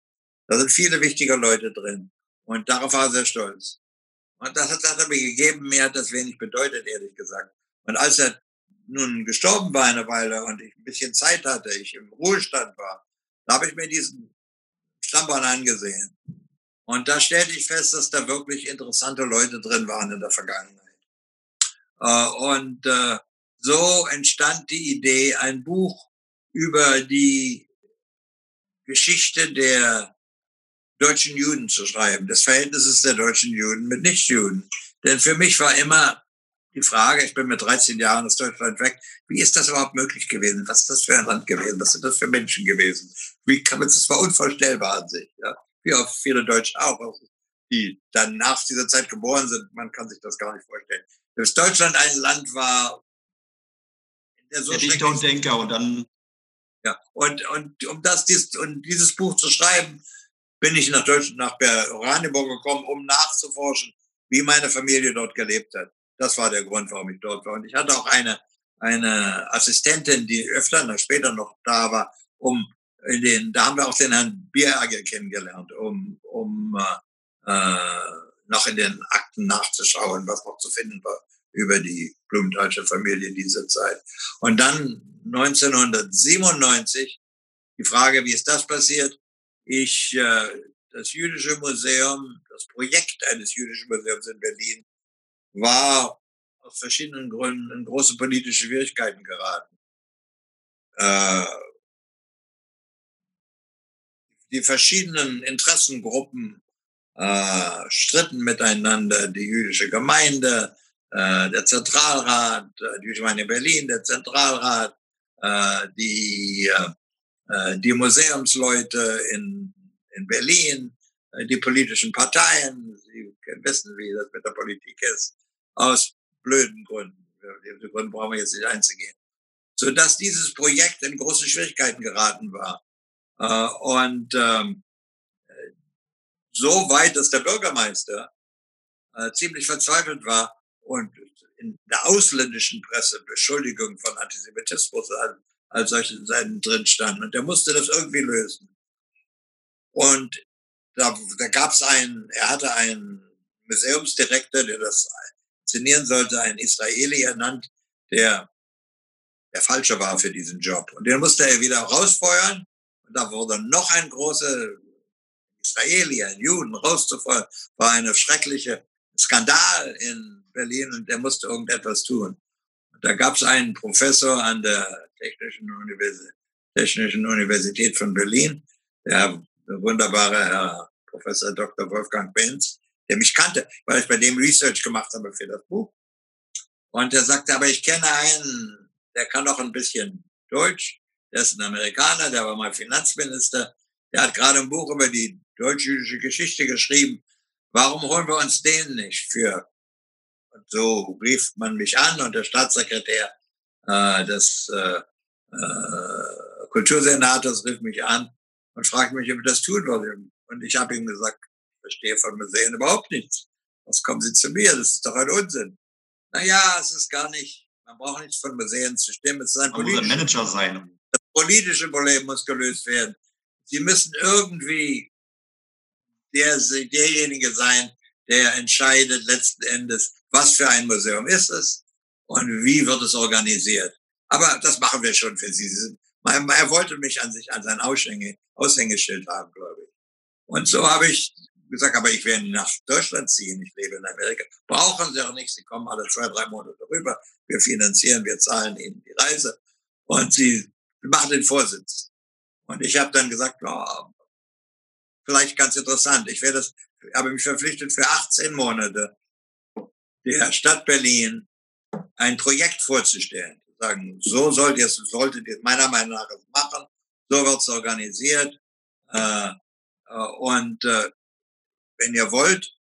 S3: Da sind viele wichtige Leute drin. Und darauf war er sehr stolz. Und das hat, das hat er mir gegeben. Mir hat das wenig bedeutet, ehrlich gesagt. Und als er nun gestorben war eine Weile und ich ein bisschen Zeit hatte, ich im Ruhestand war, da habe ich mir diesen Stammbaum angesehen. Und da stellte ich fest, dass da wirklich interessante Leute drin waren in der Vergangenheit. Äh, und äh, so entstand die Idee, ein Buch über die Geschichte der deutschen Juden zu schreiben, des Verhältnisses der deutschen Juden mit Nichtjuden. Denn für mich war immer die Frage, ich bin mit 13 Jahren aus Deutschland weg, wie ist das überhaupt möglich gewesen? Was ist das für ein Land gewesen? Was sind das für Menschen gewesen? Wie kann man, das war unvorstellbar an sich. Ja? Wie auch viele Deutsche auch, die dann nach dieser Zeit geboren sind. Man kann sich das gar nicht vorstellen. Dass Deutschland ein Land war,
S2: der so der Dichter und Denker und dann
S3: ja und und um das dies, und dieses Buch zu schreiben, bin ich nach Deutschland nach Oranienburg gekommen, um nachzuforschen, wie meine Familie dort gelebt hat. Das war der Grund, warum ich dort war. Und ich hatte auch eine eine Assistentin, die öfter später noch da war, um in den, da haben wir auch den Herrn Bieragel kennengelernt, um, um äh, äh, noch in den Akten nachzuschauen, was noch zu finden war über die Blumenthalsche Familie dieser Zeit. Und dann 1997 die Frage, wie ist das passiert? Ich, äh, das jüdische Museum, das Projekt eines jüdischen Museums in Berlin war aus verschiedenen Gründen in große politische Schwierigkeiten geraten. Äh, die verschiedenen Interessengruppen äh, stritten miteinander, die jüdische Gemeinde, äh, der Zentralrat, äh, die Gemeinde in Berlin, der Zentralrat, äh, die, äh, die Museumsleute in, in Berlin, äh, die politischen Parteien, Sie wissen, wie das mit der Politik ist, aus blöden Gründen. Diese Gründe brauchen wir jetzt nicht einzugehen. Sodass dieses Projekt in große Schwierigkeiten geraten war. Äh, und ähm, so weit, dass der Bürgermeister äh, ziemlich verzweifelt war und in der ausländischen Presse Beschuldigungen von Antisemitismus als, als solche Seiten drin standen. Und der musste das irgendwie lösen. Und da, da gab es einen, er hatte einen Museumsdirektor, der das inszenieren sollte, einen Israeli ernannt, der der Falsche war für diesen Job. Und den musste er wieder rausfeuern. Und da wurde noch ein großer Israeli, ein Juden rauszufeuern, war eine schreckliche Skandal in Berlin und der musste irgendetwas tun. Und da gab es einen Professor an der Technischen Universität, Technischen Universität von Berlin, der wunderbare Herr Professor Dr. Wolfgang Benz, der mich kannte, weil ich bei dem Research gemacht habe für das Buch. Und er sagte, aber ich kenne einen, der kann auch ein bisschen Deutsch, der ist ein Amerikaner, der war mal Finanzminister, der hat gerade ein Buch über die deutsch-jüdische Geschichte geschrieben. Warum holen wir uns den nicht für? Und so rief man mich an und der Staatssekretär äh, des äh, äh, Kultursenators rief mich an und fragte mich, ob ich das tun würde. Und ich habe ihm gesagt, ich verstehe von Museen überhaupt nichts. Was kommen Sie zu mir? Das ist doch ein Unsinn. Naja, es ist gar nicht, man braucht nichts von Museen zu stimmen. Es ist ein
S1: man muss ein Manager sein.
S3: Politische Problem muss gelöst werden. Sie müssen irgendwie der, derjenige sein, der entscheidet letzten Endes, was für ein Museum ist es und wie wird es organisiert. Aber das machen wir schon für. Sie er wollte mich an sich an sein Aushänge, Aushängeschild haben, glaube ich. Und so habe ich gesagt, aber ich werde nach Deutschland ziehen, ich lebe in Amerika. Brauchen Sie auch nicht, Sie kommen alle zwei, drei Monate rüber. Wir finanzieren, wir zahlen Ihnen die Reise. Und Sie machen den Vorsitz. Und ich habe dann gesagt, oh, vielleicht ganz interessant. Ich werde das, habe mich verpflichtet für 18 Monate der Stadt Berlin ein Projekt vorzustellen. Sagen, so sollt ihr es, solltet ihr meiner Meinung nach machen, so wird es organisiert. Äh, äh, und äh, wenn ihr wollt,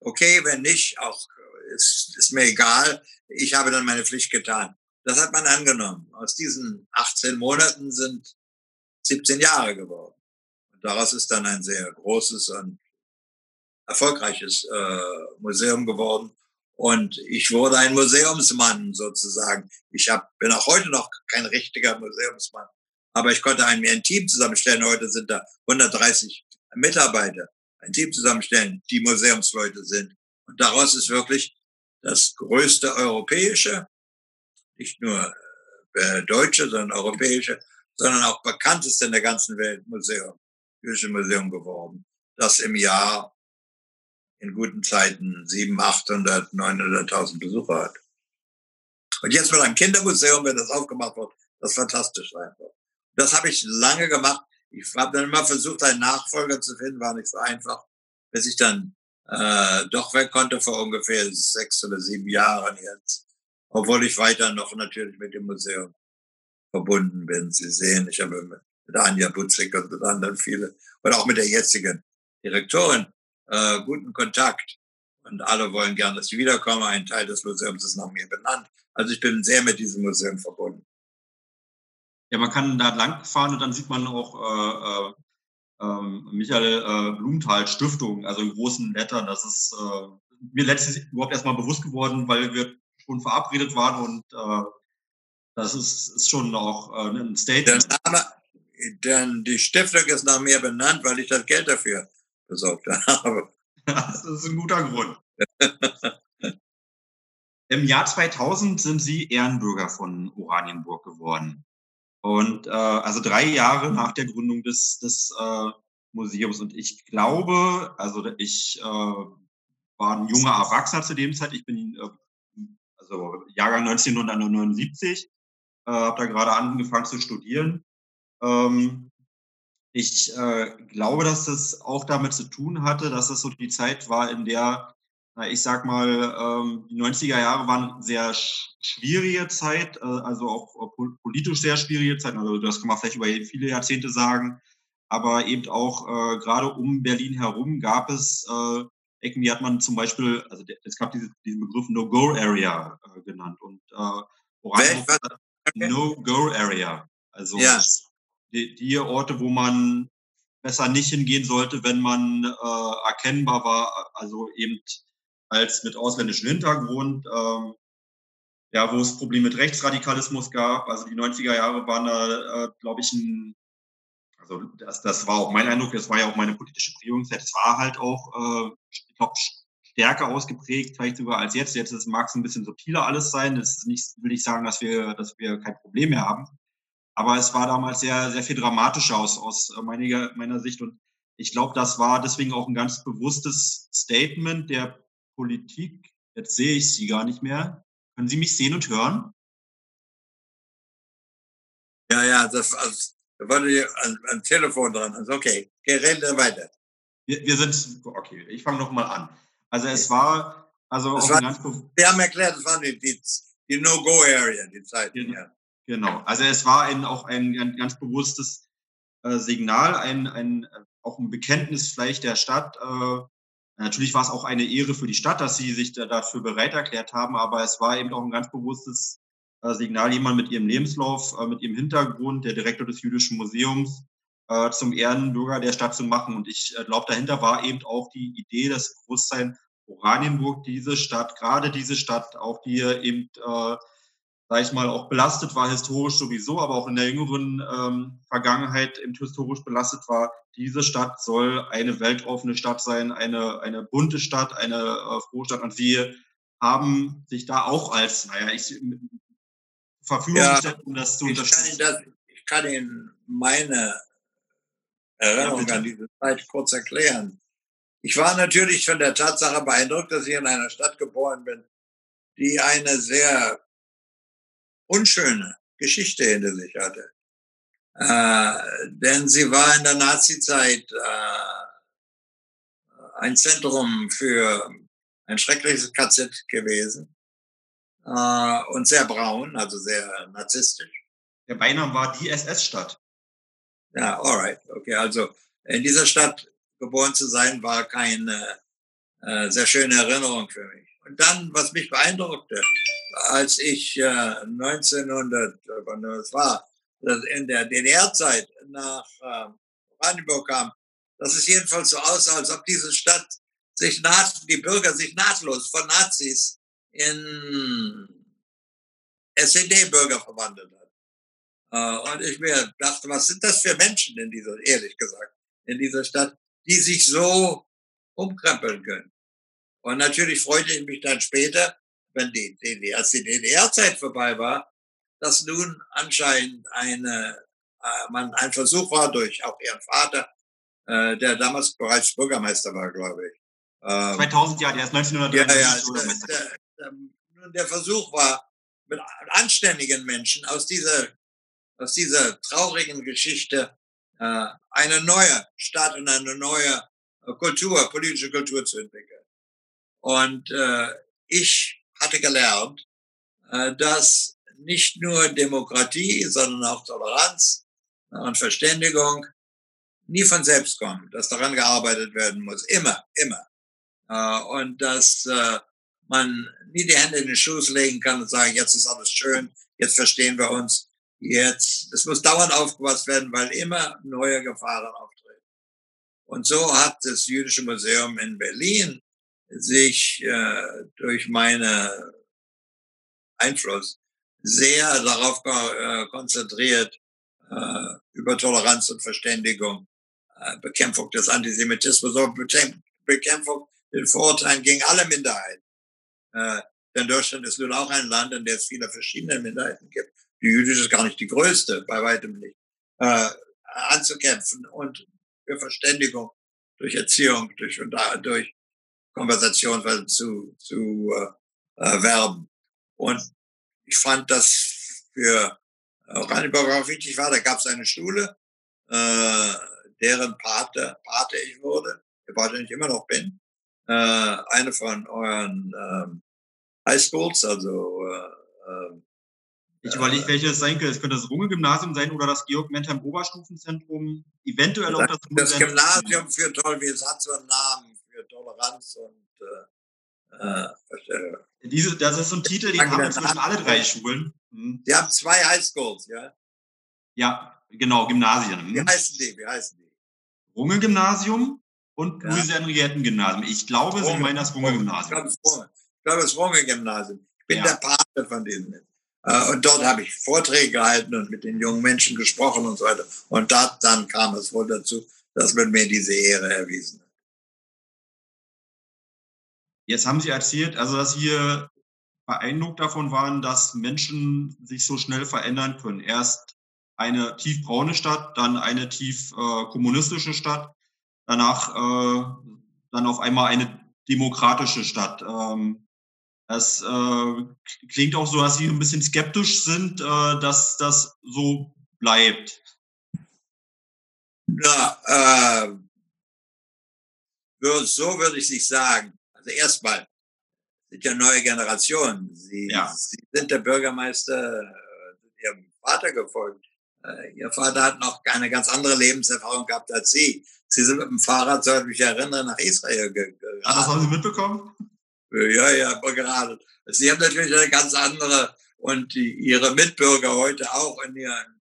S3: okay, wenn nicht, auch ist, ist mir egal. Ich habe dann meine Pflicht getan. Das hat man angenommen. Aus diesen 18 Monaten sind 17 Jahre geworden. Und daraus ist dann ein sehr großes und erfolgreiches äh, Museum geworden. Und ich wurde ein Museumsmann sozusagen. Ich hab, bin auch heute noch kein richtiger Museumsmann. Aber ich konnte ein, ein Team zusammenstellen. Heute sind da 130 Mitarbeiter. Ein Team zusammenstellen, die Museumsleute sind. Und daraus ist wirklich das größte europäische, nicht nur äh, deutsche, sondern europäische sondern auch bekannteste in der ganzen Welt Museum, Jüdische Museum geworden, das im Jahr in guten Zeiten 700, 800, 900.000 Besucher hat. Und jetzt mit einem Kindermuseum, wenn das aufgemacht wird, das fantastisch sein wird. Das habe ich lange gemacht. Ich habe dann immer versucht, einen Nachfolger zu finden, war nicht so einfach, bis ich dann äh, doch weg konnte vor ungefähr sechs oder sieben Jahren jetzt. Obwohl ich weiter noch natürlich mit dem Museum verbunden bin. Sie sehen, ich habe mit Anja Butzig und mit anderen viele und auch mit der jetzigen Direktorin äh, guten Kontakt. Und alle wollen gern, dass ich wiederkomme. Ein Teil des Museums ist nach mir benannt. Also ich bin sehr mit diesem Museum verbunden.
S1: Ja, man kann da langfahren und dann sieht man auch äh, äh, ähm, Michael äh, Blumenthal Stiftung, also in großen Lettern. Das ist äh, mir letztens überhaupt erstmal bewusst geworden, weil wir schon verabredet waren und äh, das ist, ist schon auch äh, ein Statement.
S3: Der Name, denn die Stiftung ist nach mir benannt, weil ich das Geld dafür besorgt *laughs* habe.
S1: das ist ein guter Grund. *laughs* Im Jahr 2000 sind Sie Ehrenbürger von Oranienburg geworden. Und äh, also drei Jahre nach der Gründung des, des äh,
S2: Museums. Und ich glaube, also ich äh, war ein junger Erwachsener zu dem Zeit. Ich bin äh, also Jahrgang 1979, äh, habe da gerade angefangen zu studieren. Ähm, ich äh, glaube, dass das auch damit zu tun hatte, dass das so die Zeit war, in der ich sag mal, ähm, die 90er Jahre waren sehr schwierige Zeit, äh, also auch politisch sehr schwierige Zeit. Also das kann man vielleicht über viele Jahrzehnte sagen. Aber eben auch äh, gerade um Berlin herum gab es äh, Ecken, wie hat man zum Beispiel, also es gab diese, diesen Begriff No-Go-Area äh, genannt. Und äh,
S3: okay.
S2: No-Go-Area. Also
S3: ja.
S2: die, die Orte, wo man besser nicht hingehen sollte, wenn man äh, erkennbar war, also eben als mit ausländischem Hintergrund, ähm, ja, wo es Probleme mit Rechtsradikalismus gab. Also die 90er Jahre waren da, äh, glaube ich, ein, also das, das war auch mein Eindruck, das war ja auch meine politische Prägungszeit. Es war halt auch, äh, ich glaube, stärker ausgeprägt, vielleicht sogar als jetzt. Jetzt mag es ein bisschen subtiler alles sein. Das ist nicht, will ich sagen, dass wir, dass wir kein Problem mehr haben. Aber es war damals sehr, sehr viel dramatischer aus, aus meiner, meiner Sicht. Und ich glaube, das war deswegen auch ein ganz bewusstes Statement der Politik. Jetzt sehe ich Sie gar nicht mehr. Können Sie mich sehen und hören?
S3: Ja, ja, das, also, da war ein, ein Telefon dran. Also okay, reden weiter.
S2: Wir, wir sind, okay, ich fange nochmal an. Also es war, also
S3: das war, Wir haben erklärt, es waren die, die, die No-Go-Area, die Zeit.
S2: Genau, ja. genau, also es war ein, auch ein, ein ganz bewusstes äh, Signal, ein, ein, auch ein Bekenntnis vielleicht der Stadt, äh, Natürlich war es auch eine Ehre für die Stadt, dass sie sich dafür bereit erklärt haben, aber es war eben auch ein ganz bewusstes Signal, jemand mit ihrem Lebenslauf, äh, mit ihrem Hintergrund, der Direktor des Jüdischen Museums, äh, zum Ehrenbürger der Stadt zu machen. Und ich glaube, dahinter war eben auch die Idee, das Bewusstsein, Oranienburg, diese Stadt, gerade diese Stadt, auch die eben sag ich mal, auch belastet war, historisch sowieso, aber auch in der jüngeren ähm, Vergangenheit eben historisch belastet war. Diese Stadt soll eine weltoffene Stadt sein, eine, eine bunte Stadt, eine äh, frohe Stadt. Und wir haben sich da auch als, naja, ich Verfügung
S3: ja,
S2: gestellt, um das zu unterstützen.
S3: Das, ich kann Ihnen meine Erinnerung ja, an diese Zeit kurz erklären. Ich war natürlich von der Tatsache beeindruckt, dass ich in einer Stadt geboren bin, die eine sehr unschöne Geschichte hinter sich hatte. Äh, denn sie war in der Nazizeit äh, ein Zentrum für ein schreckliches KZ gewesen äh, und sehr braun, also sehr narzisstisch.
S2: Der Beiname war die SS-Stadt.
S3: Ja, alright, okay. Also in dieser Stadt geboren zu sein, war keine äh, sehr schöne Erinnerung für mich. Und dann, was mich beeindruckte, als ich äh, 1900, wann das war, in der DDR-Zeit nach äh, Brandenburg kam, dass es jedenfalls so aussah, als ob diese Stadt sich naht, die Bürger sich nahtlos von Nazis in SED-Bürger verwandelt hat. Äh, und ich mir dachte, was sind das für Menschen in dieser, ehrlich gesagt, in dieser Stadt, die sich so umkrempeln können. Und natürlich freute ich mich dann später, wenn die, die, als die DDR-Zeit vorbei war, dass nun anscheinend eine, äh, man ein Versuch war durch auch ihren Vater, äh, der damals bereits Bürgermeister war, glaube ich.
S2: Ähm, 2000, ja, der ist 1993
S3: ja, ja, der, der, der, der Versuch war, mit anständigen Menschen aus dieser, aus dieser traurigen Geschichte äh, eine neue Stadt und eine neue Kultur, politische Kultur zu entwickeln. Und äh, ich hatte gelernt, äh, dass nicht nur Demokratie, sondern auch Toleranz und Verständigung nie von selbst kommen, dass daran gearbeitet werden muss, immer, immer. Äh, und dass äh, man nie die Hände in den Schoß legen kann und sagen, jetzt ist alles schön, jetzt verstehen wir uns, jetzt, es muss dauernd aufgepasst werden, weil immer neue Gefahren auftreten. Und so hat das Jüdische Museum in Berlin sich äh, durch meine Einfluss sehr darauf äh, konzentriert, äh, über Toleranz und Verständigung, äh, Bekämpfung des Antisemitismus und Bekämpfung den Vorurteilen gegen alle Minderheiten. Äh, denn Deutschland ist nun auch ein Land, in dem es viele verschiedene Minderheiten gibt. Die jüdische ist gar nicht die größte, bei weitem nicht, äh, anzukämpfen und für Verständigung, durch Erziehung, durch, durch Konversation zu, zu äh, äh, werben. Und ich fand das für Oranienburg auch wichtig war, da gab es eine Schule, äh, deren Pate, Pate ich wurde, der Pate ich immer noch bin, äh, eine von euren ähm, Highschools, also äh,
S2: äh, ich überlege, welches es sein könnte. Es könnte das Runge-Gymnasium sein oder das Georg-Mentheim Oberstufenzentrum. Eventuell auch
S3: das Das Gymnasium für wie es hat so einen Namen für Toleranz und äh,
S2: äh, Diese, das ist so ein Titel, den haben inzwischen alle drei Schulen.
S3: Hm. Die haben zwei Highschools, ja?
S2: Ja, genau, Gymnasien.
S3: Wie heißen die? Wie heißen die?
S2: Runge-Gymnasium und ja. Louise-Henrietten-Gymnasium. Ich glaube, Runge, Sie meinen das Runge-Gymnasium.
S3: Ich glaube, das Runge-Gymnasium. Ich bin ja. der Pate von denen. Äh, und dort habe ich Vorträge gehalten und mit den jungen Menschen gesprochen und so weiter. Und da, dann kam es wohl dazu, dass man mir diese Ehre erwiesen hat.
S2: Jetzt haben Sie erzählt, also dass Sie beeindruckt davon waren, dass Menschen sich so schnell verändern können. Erst eine tiefbraune Stadt, dann eine tief äh, kommunistische Stadt, danach äh, dann auf einmal eine demokratische Stadt. Ähm, das äh, klingt auch so, dass Sie ein bisschen skeptisch sind, äh, dass das so bleibt.
S3: Ja, äh, so würde ich nicht sagen. Also erstmal sind ja neue Generationen. Sie, ja. Sie sind der Bürgermeister äh, Ihrem Vater gefolgt. Äh, Ihr Vater hat noch eine ganz andere Lebenserfahrung gehabt als Sie. Sie sind mit dem Fahrrad, soweit ich mich erinnere, nach Israel gegangen.
S2: Ah, das haben Sie mitbekommen?
S3: Ja, ja, gerade. Sie haben natürlich eine ganz andere und die, ihre Mitbürger heute auch in ihren,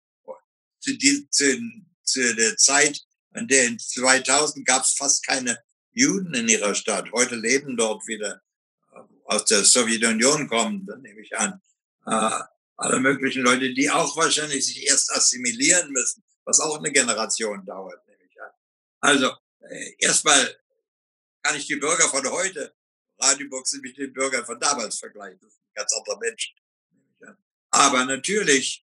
S3: zu, die, zu, zu der Zeit, in der in 2000 gab es fast keine Juden in ihrer Stadt. Heute leben dort wieder äh, aus der Sowjetunion kommen, nehme ich an, äh, alle möglichen Leute, die auch wahrscheinlich sich erst assimilieren müssen, was auch eine Generation dauert, nehme ich an. Also äh, erstmal kann ich die Bürger von heute Radioboxen mit den Bürgern von damals vergleichen. Das ist ein ganz anderer Mensch. Aber natürlich,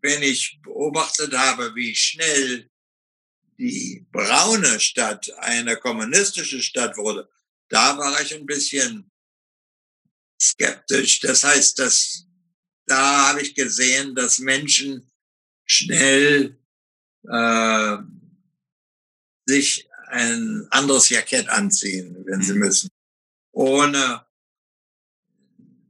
S3: wenn ich beobachtet habe, wie schnell die braune Stadt eine kommunistische Stadt wurde, da war ich ein bisschen skeptisch. Das heißt, dass da habe ich gesehen, dass Menschen schnell äh, sich ein anderes Jackett anziehen, wenn sie mhm. müssen, ohne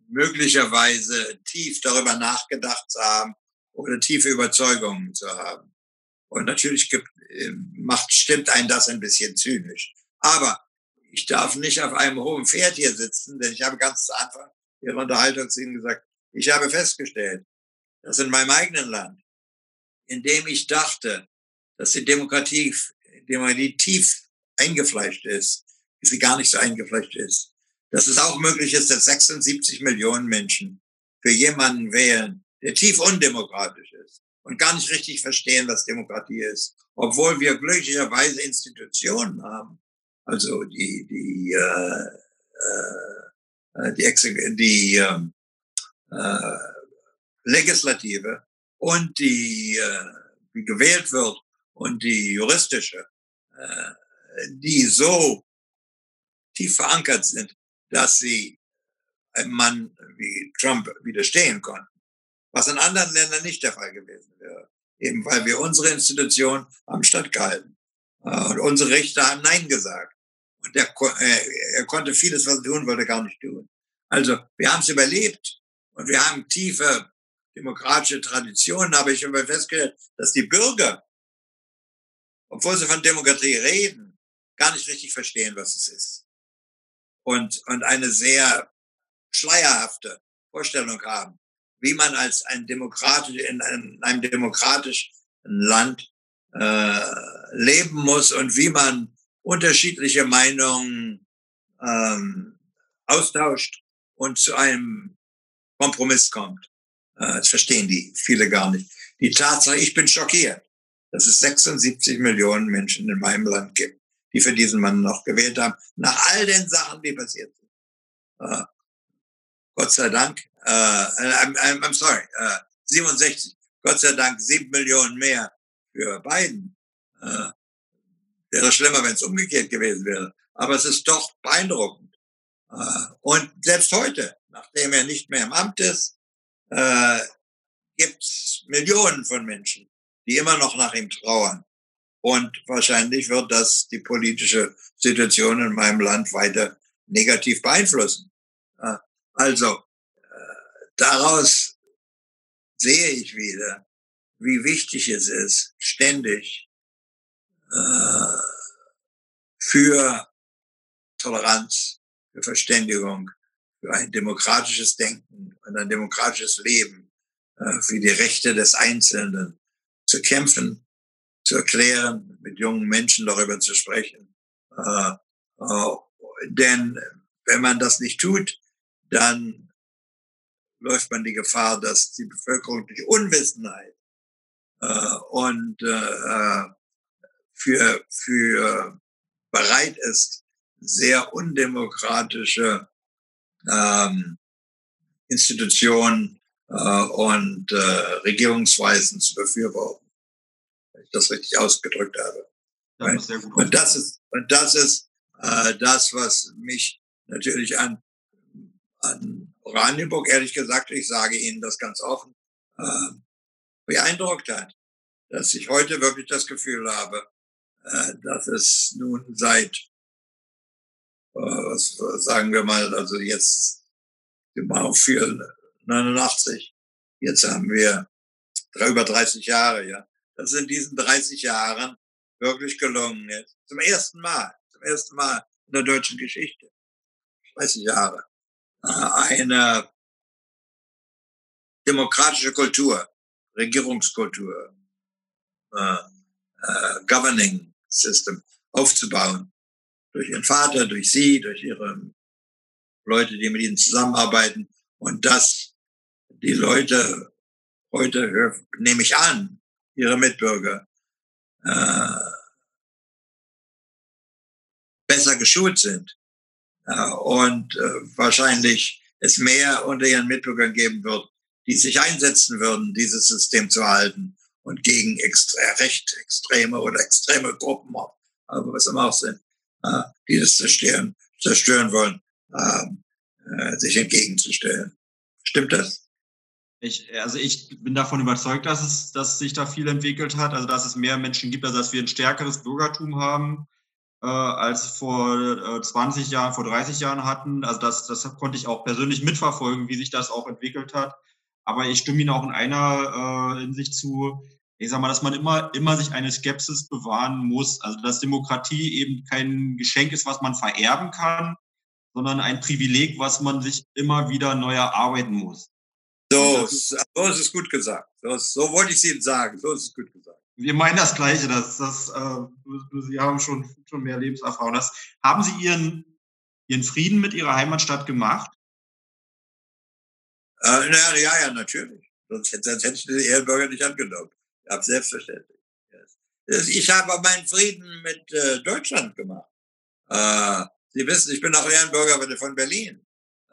S3: möglicherweise tief darüber nachgedacht zu haben oder tiefe Überzeugungen zu haben. Und natürlich gibt, äh, macht, stimmt ein das ein bisschen zynisch. Aber ich darf nicht auf einem hohen Pferd hier sitzen, denn ich habe ganz zu Anfang Ihrer Unterhaltung zu Ihnen gesagt, ich habe festgestellt, dass in meinem eigenen Land, in dem ich dachte, dass die Demokratie indem man die tief eingefleischt ist, sie gar nicht so eingefleischt ist. Dass es auch möglich ist, dass 76 Millionen Menschen für jemanden wählen, der tief undemokratisch ist und gar nicht richtig verstehen, was Demokratie ist, obwohl wir glücklicherweise Institutionen haben, also die die äh, äh, die, die ähm, äh, Legislative und die, äh, die gewählt wird und die juristische äh, die so tief verankert sind, dass sie einem Mann wie Trump widerstehen konnten. Was in anderen Ländern nicht der Fall gewesen wäre. Eben weil wir unsere Institution haben stattgehalten. Äh, und unsere Richter haben Nein gesagt. Und er, er konnte vieles, was er tun wollte, gar nicht tun. Also wir haben es überlebt und wir haben tiefe demokratische Traditionen, aber ich habe festgestellt, dass die Bürger obwohl sie von Demokratie reden, gar nicht richtig verstehen, was es ist. Und, und eine sehr schleierhafte Vorstellung haben, wie man als ein demokratisch, in einem, in einem demokratischen Land äh, leben muss und wie man unterschiedliche Meinungen ähm, austauscht und zu einem Kompromiss kommt. Äh, das verstehen die viele gar nicht. Die Tatsache, ich bin schockiert dass es 76 Millionen Menschen in meinem Land gibt, die für diesen Mann noch gewählt haben, nach all den Sachen, die passiert sind. Uh, Gott sei Dank, uh, I'm, I'm, I'm sorry, uh, 67, Gott sei Dank sieben Millionen mehr für Biden. Äh, wäre schlimmer, wenn es umgekehrt gewesen wäre. Aber es ist doch beeindruckend. Äh, und selbst heute, nachdem er nicht mehr im Amt ist, äh, gibt es Millionen von Menschen, die immer noch nach ihm trauern. Und wahrscheinlich wird das die politische Situation in meinem Land weiter negativ beeinflussen. Also äh, daraus sehe ich wieder, wie wichtig es ist, ständig äh, für Toleranz, für Verständigung, für ein demokratisches Denken und ein demokratisches Leben, äh, für die Rechte des Einzelnen zu kämpfen, zu erklären, mit jungen Menschen darüber zu sprechen. Äh, äh, denn wenn man das nicht tut, dann läuft man die Gefahr, dass die Bevölkerung durch Unwissenheit und für, für bereit ist, sehr undemokratische ähm, Institutionen äh, und äh, Regierungsweisen zu befürworten. Das richtig ausgedrückt habe. Das und das ist, und das ist äh, das, was mich natürlich an, an Oranienburg, ehrlich gesagt, ich sage Ihnen das ganz offen, äh, beeindruckt hat. Dass ich heute wirklich das Gefühl habe, äh, dass es nun seit, äh, was sagen wir mal, also jetzt sind wir auf 89, jetzt haben wir über 30 Jahre, ja. Das ist in diesen 30 Jahren wirklich gelungen jetzt. Zum ersten Mal, zum ersten Mal in der deutschen Geschichte. 30 Jahre. Eine demokratische Kultur, Regierungskultur, äh, äh, Governing System aufzubauen. Durch ihren Vater, durch sie, durch ihre Leute, die mit ihnen zusammenarbeiten. Und dass die Leute heute, nehme ich an, ihre Mitbürger, äh, besser geschult sind äh, und äh, wahrscheinlich es mehr unter ihren Mitbürgern geben wird, die sich einsetzen würden, dieses System zu halten und gegen extre recht extreme oder extreme Gruppen, aber was immer auch sind, äh, die das zerstören, zerstören wollen, äh, sich entgegenzustellen. Stimmt das?
S1: Ich, also ich bin davon überzeugt, dass es, dass sich da viel entwickelt hat, also dass es mehr Menschen gibt, also dass wir ein stärkeres Bürgertum haben, äh, als vor äh, 20 Jahren, vor 30 Jahren hatten. Also das, das konnte ich auch persönlich mitverfolgen, wie sich das auch entwickelt hat. Aber ich stimme Ihnen auch in einer äh, Hinsicht zu, ich sag mal, dass man immer, immer sich eine Skepsis bewahren muss. Also, dass Demokratie eben kein Geschenk ist, was man vererben kann, sondern ein Privileg, was man sich immer wieder neu erarbeiten muss.
S3: So, so ist es gut gesagt. So, so wollte ich es Ihnen sagen. So ist es gut gesagt.
S1: Wir meinen das Gleiche. Das, das, äh, Sie haben schon, schon mehr Lebenserfahrung. Das, haben Sie Ihren, Ihren Frieden mit Ihrer Heimatstadt gemacht?
S3: Äh, na, ja, ja, natürlich. Sonst, sonst hätte ich den Ehrenbürger nicht angenommen. Ja, selbstverständlich. Ich habe meinen Frieden mit äh, Deutschland gemacht. Äh, Sie wissen, ich bin auch Ehrenbürger von Berlin.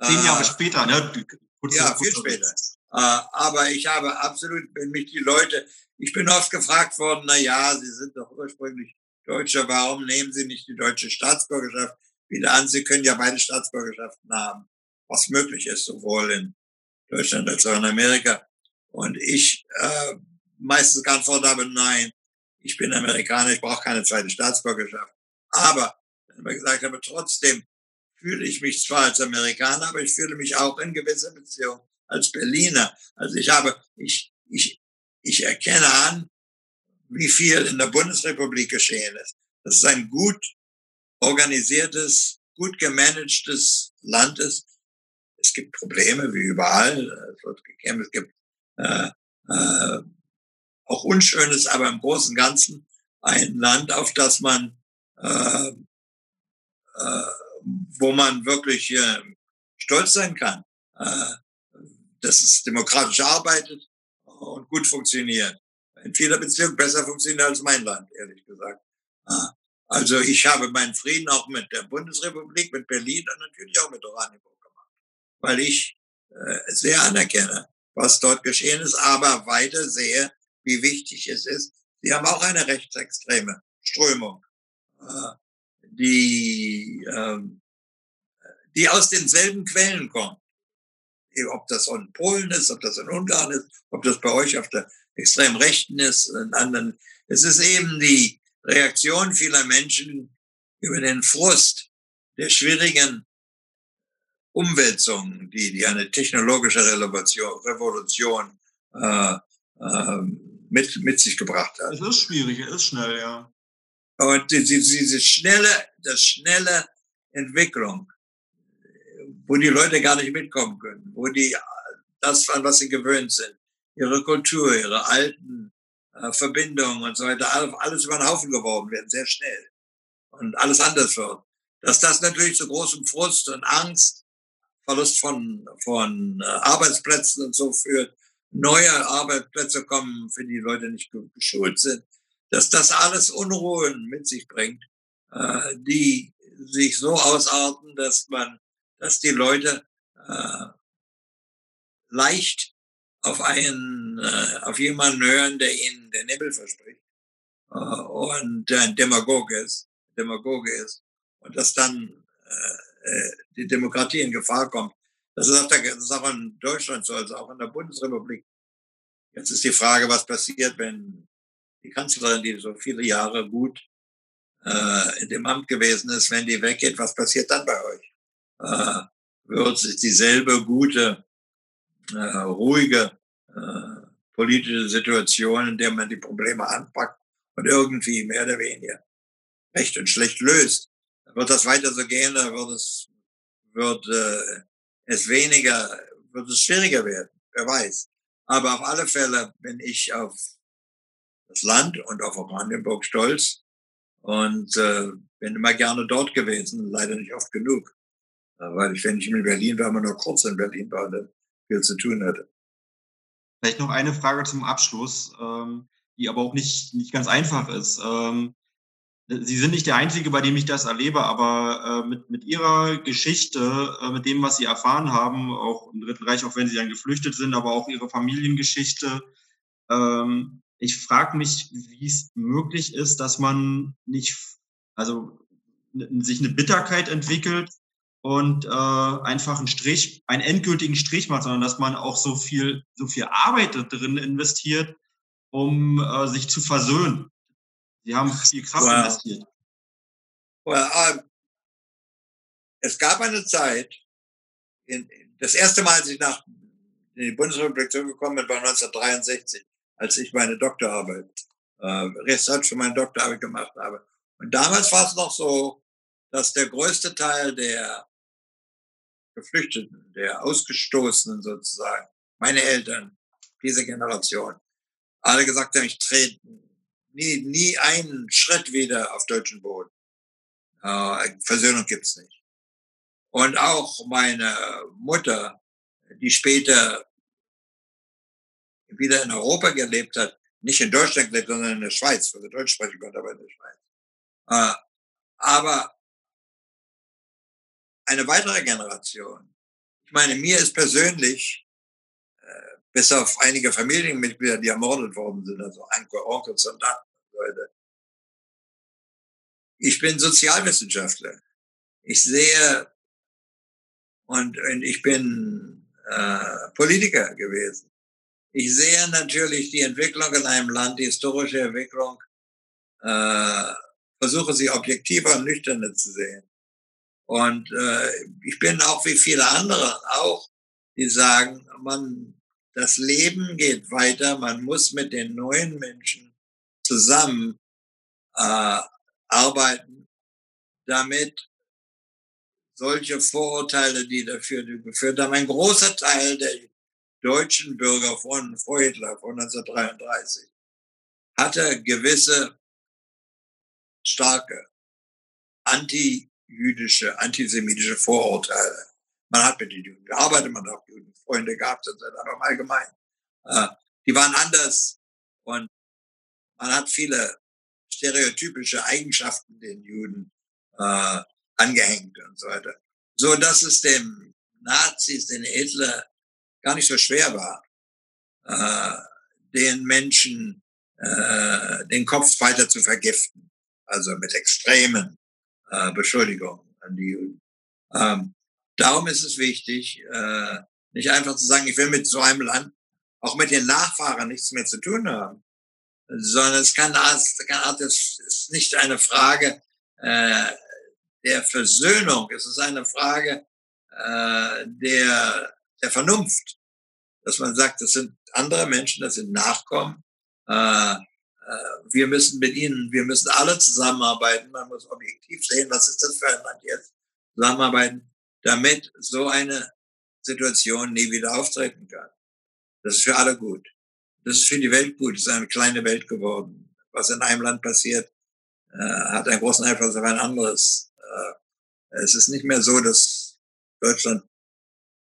S1: Zehn Jahre äh, später, ne?
S3: Kurz ja, viel später. Äh, aber ich habe absolut, wenn mich die Leute, ich bin oft gefragt worden, na ja, Sie sind doch ursprünglich Deutscher, warum nehmen Sie nicht die deutsche Staatsbürgerschaft wieder an? Sie können ja beide Staatsbürgerschaften haben, was möglich ist, sowohl in Deutschland als auch in Amerika. Und ich äh, meistens geantwortet habe, nein, ich bin Amerikaner, ich brauche keine zweite Staatsbürgerschaft. Aber, wenn wir gesagt haben, trotzdem fühle ich mich zwar als Amerikaner, aber ich fühle mich auch in gewisser Beziehung als Berliner. Also ich habe, ich, ich, ich erkenne an, wie viel in der Bundesrepublik geschehen ist. Das ist ein gut organisiertes, gut gemanagtes Land ist. Es gibt Probleme wie überall. Es wird gekämpft. Es gibt äh, äh, auch Unschönes, aber im Großen und Ganzen ein Land, auf das man, äh, äh, wo man wirklich äh, stolz sein kann, äh, dass es demokratisch arbeitet und gut funktioniert. In vieler Beziehung besser funktioniert als mein Land, ehrlich gesagt. Äh, also ich habe meinen Frieden auch mit der Bundesrepublik, mit Berlin und natürlich auch mit Oranienburg gemacht, weil ich äh, sehr anerkenne, was dort geschehen ist, aber weiter sehe, wie wichtig es ist, die haben auch eine rechtsextreme Strömung, äh, die, äh, die aus denselben Quellen kommt. Ob das in Polen ist, ob das in Ungarn ist, ob das bei euch auf der extrem Rechten ist, in anderen. Es ist eben die Reaktion vieler Menschen über den Frust der schwierigen Umwälzungen, die, die eine technologische Revolution, Revolution äh, äh, mit, mit sich gebracht hat.
S2: Es ist schwierig, es ist schnell, ja.
S3: Und diese, schnelle, das schnelle Entwicklung, wo die Leute gar nicht mitkommen können, wo die das, an was sie gewöhnt sind, ihre Kultur, ihre alten äh, Verbindungen und so weiter, alles über den Haufen geworfen werden, sehr schnell. Und alles anders wird. Dass das natürlich zu großem Frust und Angst, Verlust von, von äh, Arbeitsplätzen und so führt, neue Arbeitsplätze kommen, für die Leute nicht geschult sind, dass das alles Unruhen mit sich bringt, äh, die sich so ausarten, dass man, dass die Leute äh, leicht auf einen, äh, auf jemanden hören, der ihnen den Himmel verspricht äh, und der ein Demagoge ist, Demagoge ist und dass dann äh, äh, die Demokratie in Gefahr kommt. Das ist, auch der, das ist auch in Deutschland so, also auch in der Bundesrepublik. Jetzt ist die Frage, was passiert, wenn die Kanzlerin, die so viele Jahre gut äh, in dem Amt gewesen ist, wenn die weggeht, was passiert dann bei euch? Äh, wird sich dieselbe gute äh, ruhige äh, politische Situation, in der man die Probleme anpackt und irgendwie mehr oder weniger recht und schlecht löst. Wird das weiter so gehen, dann wird es, wird äh, es weniger, wird es schwieriger werden, wer weiß. Aber auf alle Fälle bin ich auf das Land und auf Brandenburg stolz und äh, bin immer gerne dort gewesen, leider nicht oft genug. Weil ich, wenn ich in Berlin war, immer nur kurz in Berlin war, dann viel zu tun hatte.
S2: Vielleicht noch eine Frage zum Abschluss, ähm, die aber auch nicht, nicht ganz einfach ist. Ähm, Sie sind nicht der Einzige, bei dem ich das erlebe, aber äh, mit, mit Ihrer Geschichte, äh, mit dem, was Sie erfahren haben, auch im Dritten Reich, auch wenn Sie dann geflüchtet sind, aber auch Ihre Familiengeschichte. Ähm, ich frage mich, wie es möglich ist, dass man nicht, also sich eine Bitterkeit entwickelt und äh, einfach einen Strich, einen endgültigen Strich macht, sondern dass man auch so viel, so viel Arbeit drin investiert, um äh, sich zu versöhnen. Sie haben viel Kraft wow. investiert.
S3: Well, uh, es gab eine Zeit, in, das erste Mal, als ich nach in die Bundesrepublik zurückgekommen bin, war 1963, als ich meine Doktorarbeit, äh, Research für meine Doktorarbeit gemacht habe. Und damals war es noch so, dass der größte Teil der Geflüchteten, der Ausgestoßenen sozusagen, meine Eltern, diese Generation, alle gesagt haben, ich trete nie, nie einen Schritt wieder auf deutschen Boden. Äh, Versöhnung gibt's nicht. Und auch meine Mutter, die später wieder in Europa gelebt hat, nicht in Deutschland gelebt, sondern in der Schweiz, für die Deutsch sprechen konnte, aber in der Schweiz. Äh, aber eine weitere Generation. Ich meine, mir ist persönlich, äh, bis auf einige Familienmitglieder, die ermordet worden sind, also Onkel, Onkels und Leute. Ich bin Sozialwissenschaftler. Ich sehe und, und ich bin äh, Politiker gewesen. Ich sehe natürlich die Entwicklung in einem Land, die historische Entwicklung, äh, versuche sie objektiver und nüchterner zu sehen. Und äh, ich bin auch wie viele andere auch, die sagen, man, das Leben geht weiter, man muss mit den neuen Menschen zusammen äh, arbeiten, damit solche Vorurteile, die dafür geführt haben, ein großer Teil der deutschen Bürger von vor Hitler, von 1933, hatte gewisse starke anti jüdische, antisemitische Vorurteile. Man hat mit den Juden gearbeitet, man hat auch Judenfreunde gehabt, aber im Allgemeinen. Äh, die waren anders und man hat viele stereotypische Eigenschaften den Juden äh, angehängt und so weiter. So dass es dem Nazis, den Hitler gar nicht so schwer war, äh, den Menschen äh, den Kopf weiter zu vergiften. Also mit extremen äh, Beschuldigungen an die Juden. Ähm, darum ist es wichtig, äh, nicht einfach zu sagen, ich will mit so einem Land, auch mit den Nachfahren nichts mehr zu tun haben, sondern es kann, es kann es ist nicht eine Frage äh, der Versöhnung, es ist eine Frage äh, der, der Vernunft, dass man sagt, das sind andere Menschen, das sind Nachkommen, äh, äh, wir müssen mit ihnen, wir müssen alle zusammenarbeiten. Man muss objektiv sehen, was ist das für ein Land jetzt? Zusammenarbeiten, damit so eine Situation nie wieder auftreten kann. Das ist für alle gut. Das ist für die Welt gut. Es ist eine kleine Welt geworden. Was in einem Land passiert, äh, hat einen großen Einfluss auf ein anderes. Äh, es ist nicht mehr so, dass Deutschland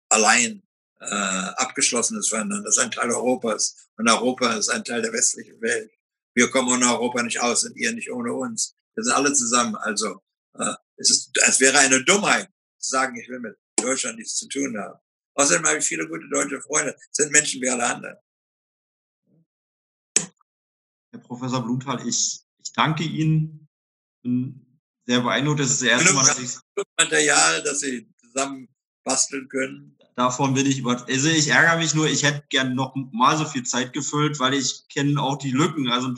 S3: allein äh, abgeschlossen ist voneinander. Das ist ein Teil Europas und Europa ist ein Teil der westlichen Welt. Wir kommen ohne Europa nicht aus und ihr nicht ohne uns. Wir sind alle zusammen. Also äh, es, ist, es wäre eine Dummheit zu sagen, ich will mit Deutschland nichts zu tun haben. Außerdem habe ich viele gute deutsche Freunde. Das sind Menschen wie alle anderen.
S2: Herr Professor Bluthal, ich, ich danke Ihnen. Bin sehr beeindruckt. Das ist das erste Mal, dass ich
S3: Material, das Sie zusammen basteln können.
S2: Davon bin ich über. Also ich ärgere mich nur, ich hätte gern noch mal so viel Zeit gefüllt, weil ich kenne auch die Lücken. Also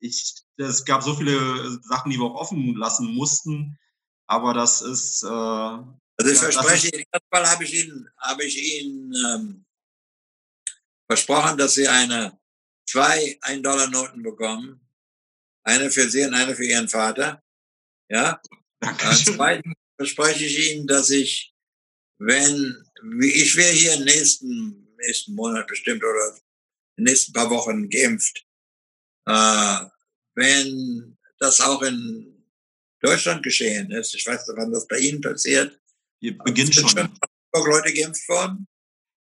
S2: ich, es gab so viele Sachen, die wir auch offen lassen mussten. Aber das ist. Äh,
S3: also ich ja, verspreche Ihnen, erstmal habe ich Ihnen, habe ich Ihnen ähm, versprochen, dass Sie eine zwei Ein-Dollar-Noten bekommen. Eine für Sie und eine für Ihren Vater. Ja. Dankeschön. Zweitens verspreche ich Ihnen, dass ich wenn, ich wäre hier im nächsten, nächsten Monat bestimmt oder in den nächsten paar Wochen geimpft. Äh, wenn das auch in Deutschland geschehen ist, ich weiß nicht, wann das bei Ihnen passiert.
S2: Wir beginnen schon. schon
S3: Leute geimpft worden?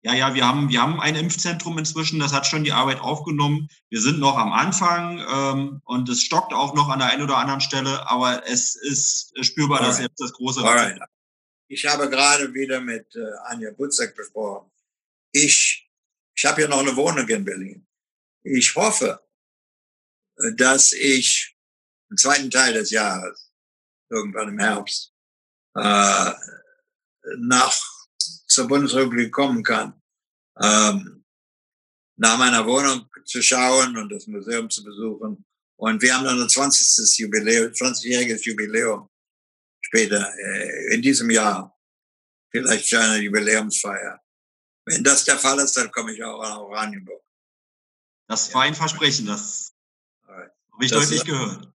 S2: Ja, ja, wir haben, wir haben ein Impfzentrum inzwischen, das hat schon die Arbeit aufgenommen. Wir sind noch am Anfang ähm, und es stockt auch noch an der einen oder anderen Stelle, aber es ist spürbar, Alright. dass jetzt das große
S3: Alright. Ich habe gerade wieder mit äh, Anja Butzek besprochen. Ich, ich habe hier noch eine Wohnung in Berlin. Ich hoffe, äh, dass ich im zweiten Teil des Jahres, irgendwann im Herbst, äh, nach zur Bundesrepublik kommen kann, ähm, nach meiner Wohnung zu schauen und das Museum zu besuchen. Und wir haben dann ein 20. Jubiläum, 20-jähriges Jubiläum später, äh, in diesem Jahr, vielleicht eine Jubiläumsfeier. Wenn das der Fall ist, dann komme ich auch nach Oranienburg.
S2: Das war ein Versprechen, das habe ich das deutlich gehört.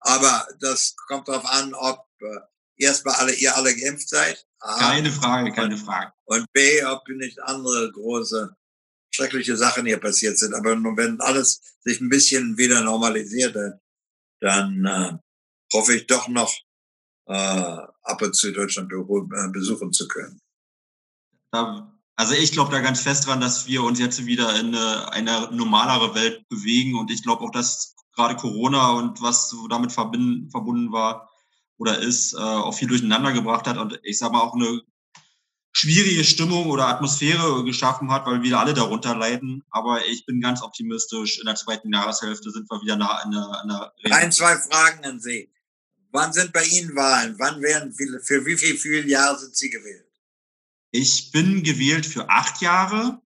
S3: Aber das kommt darauf an, ob äh, erstmal alle, ihr alle geimpft seid.
S2: A, keine Frage, keine Frage.
S3: Und B, ob nicht andere große, schreckliche Sachen hier passiert sind. Aber nur wenn alles sich ein bisschen wieder normalisiert hat, dann äh, hoffe ich doch noch, äh, ab und zu Deutschland äh, besuchen zu können.
S2: Also ich glaube da ganz fest dran, dass wir uns jetzt wieder in eine, eine normalere Welt bewegen und ich glaube auch, dass gerade Corona und was damit verbinden, verbunden war oder ist, äh, auch viel durcheinander gebracht hat und ich sage mal auch eine schwierige Stimmung oder Atmosphäre geschaffen hat, weil wir alle darunter leiden. Aber ich bin ganz optimistisch. In der zweiten Jahreshälfte sind wir wieder nah an der, an
S3: der Ein, zwei Fragen an Sie. Wann sind bei Ihnen Wahlen? Wann werden viele, für wie viel, viele Jahre sind Sie gewählt?
S2: Ich bin gewählt für acht Jahre.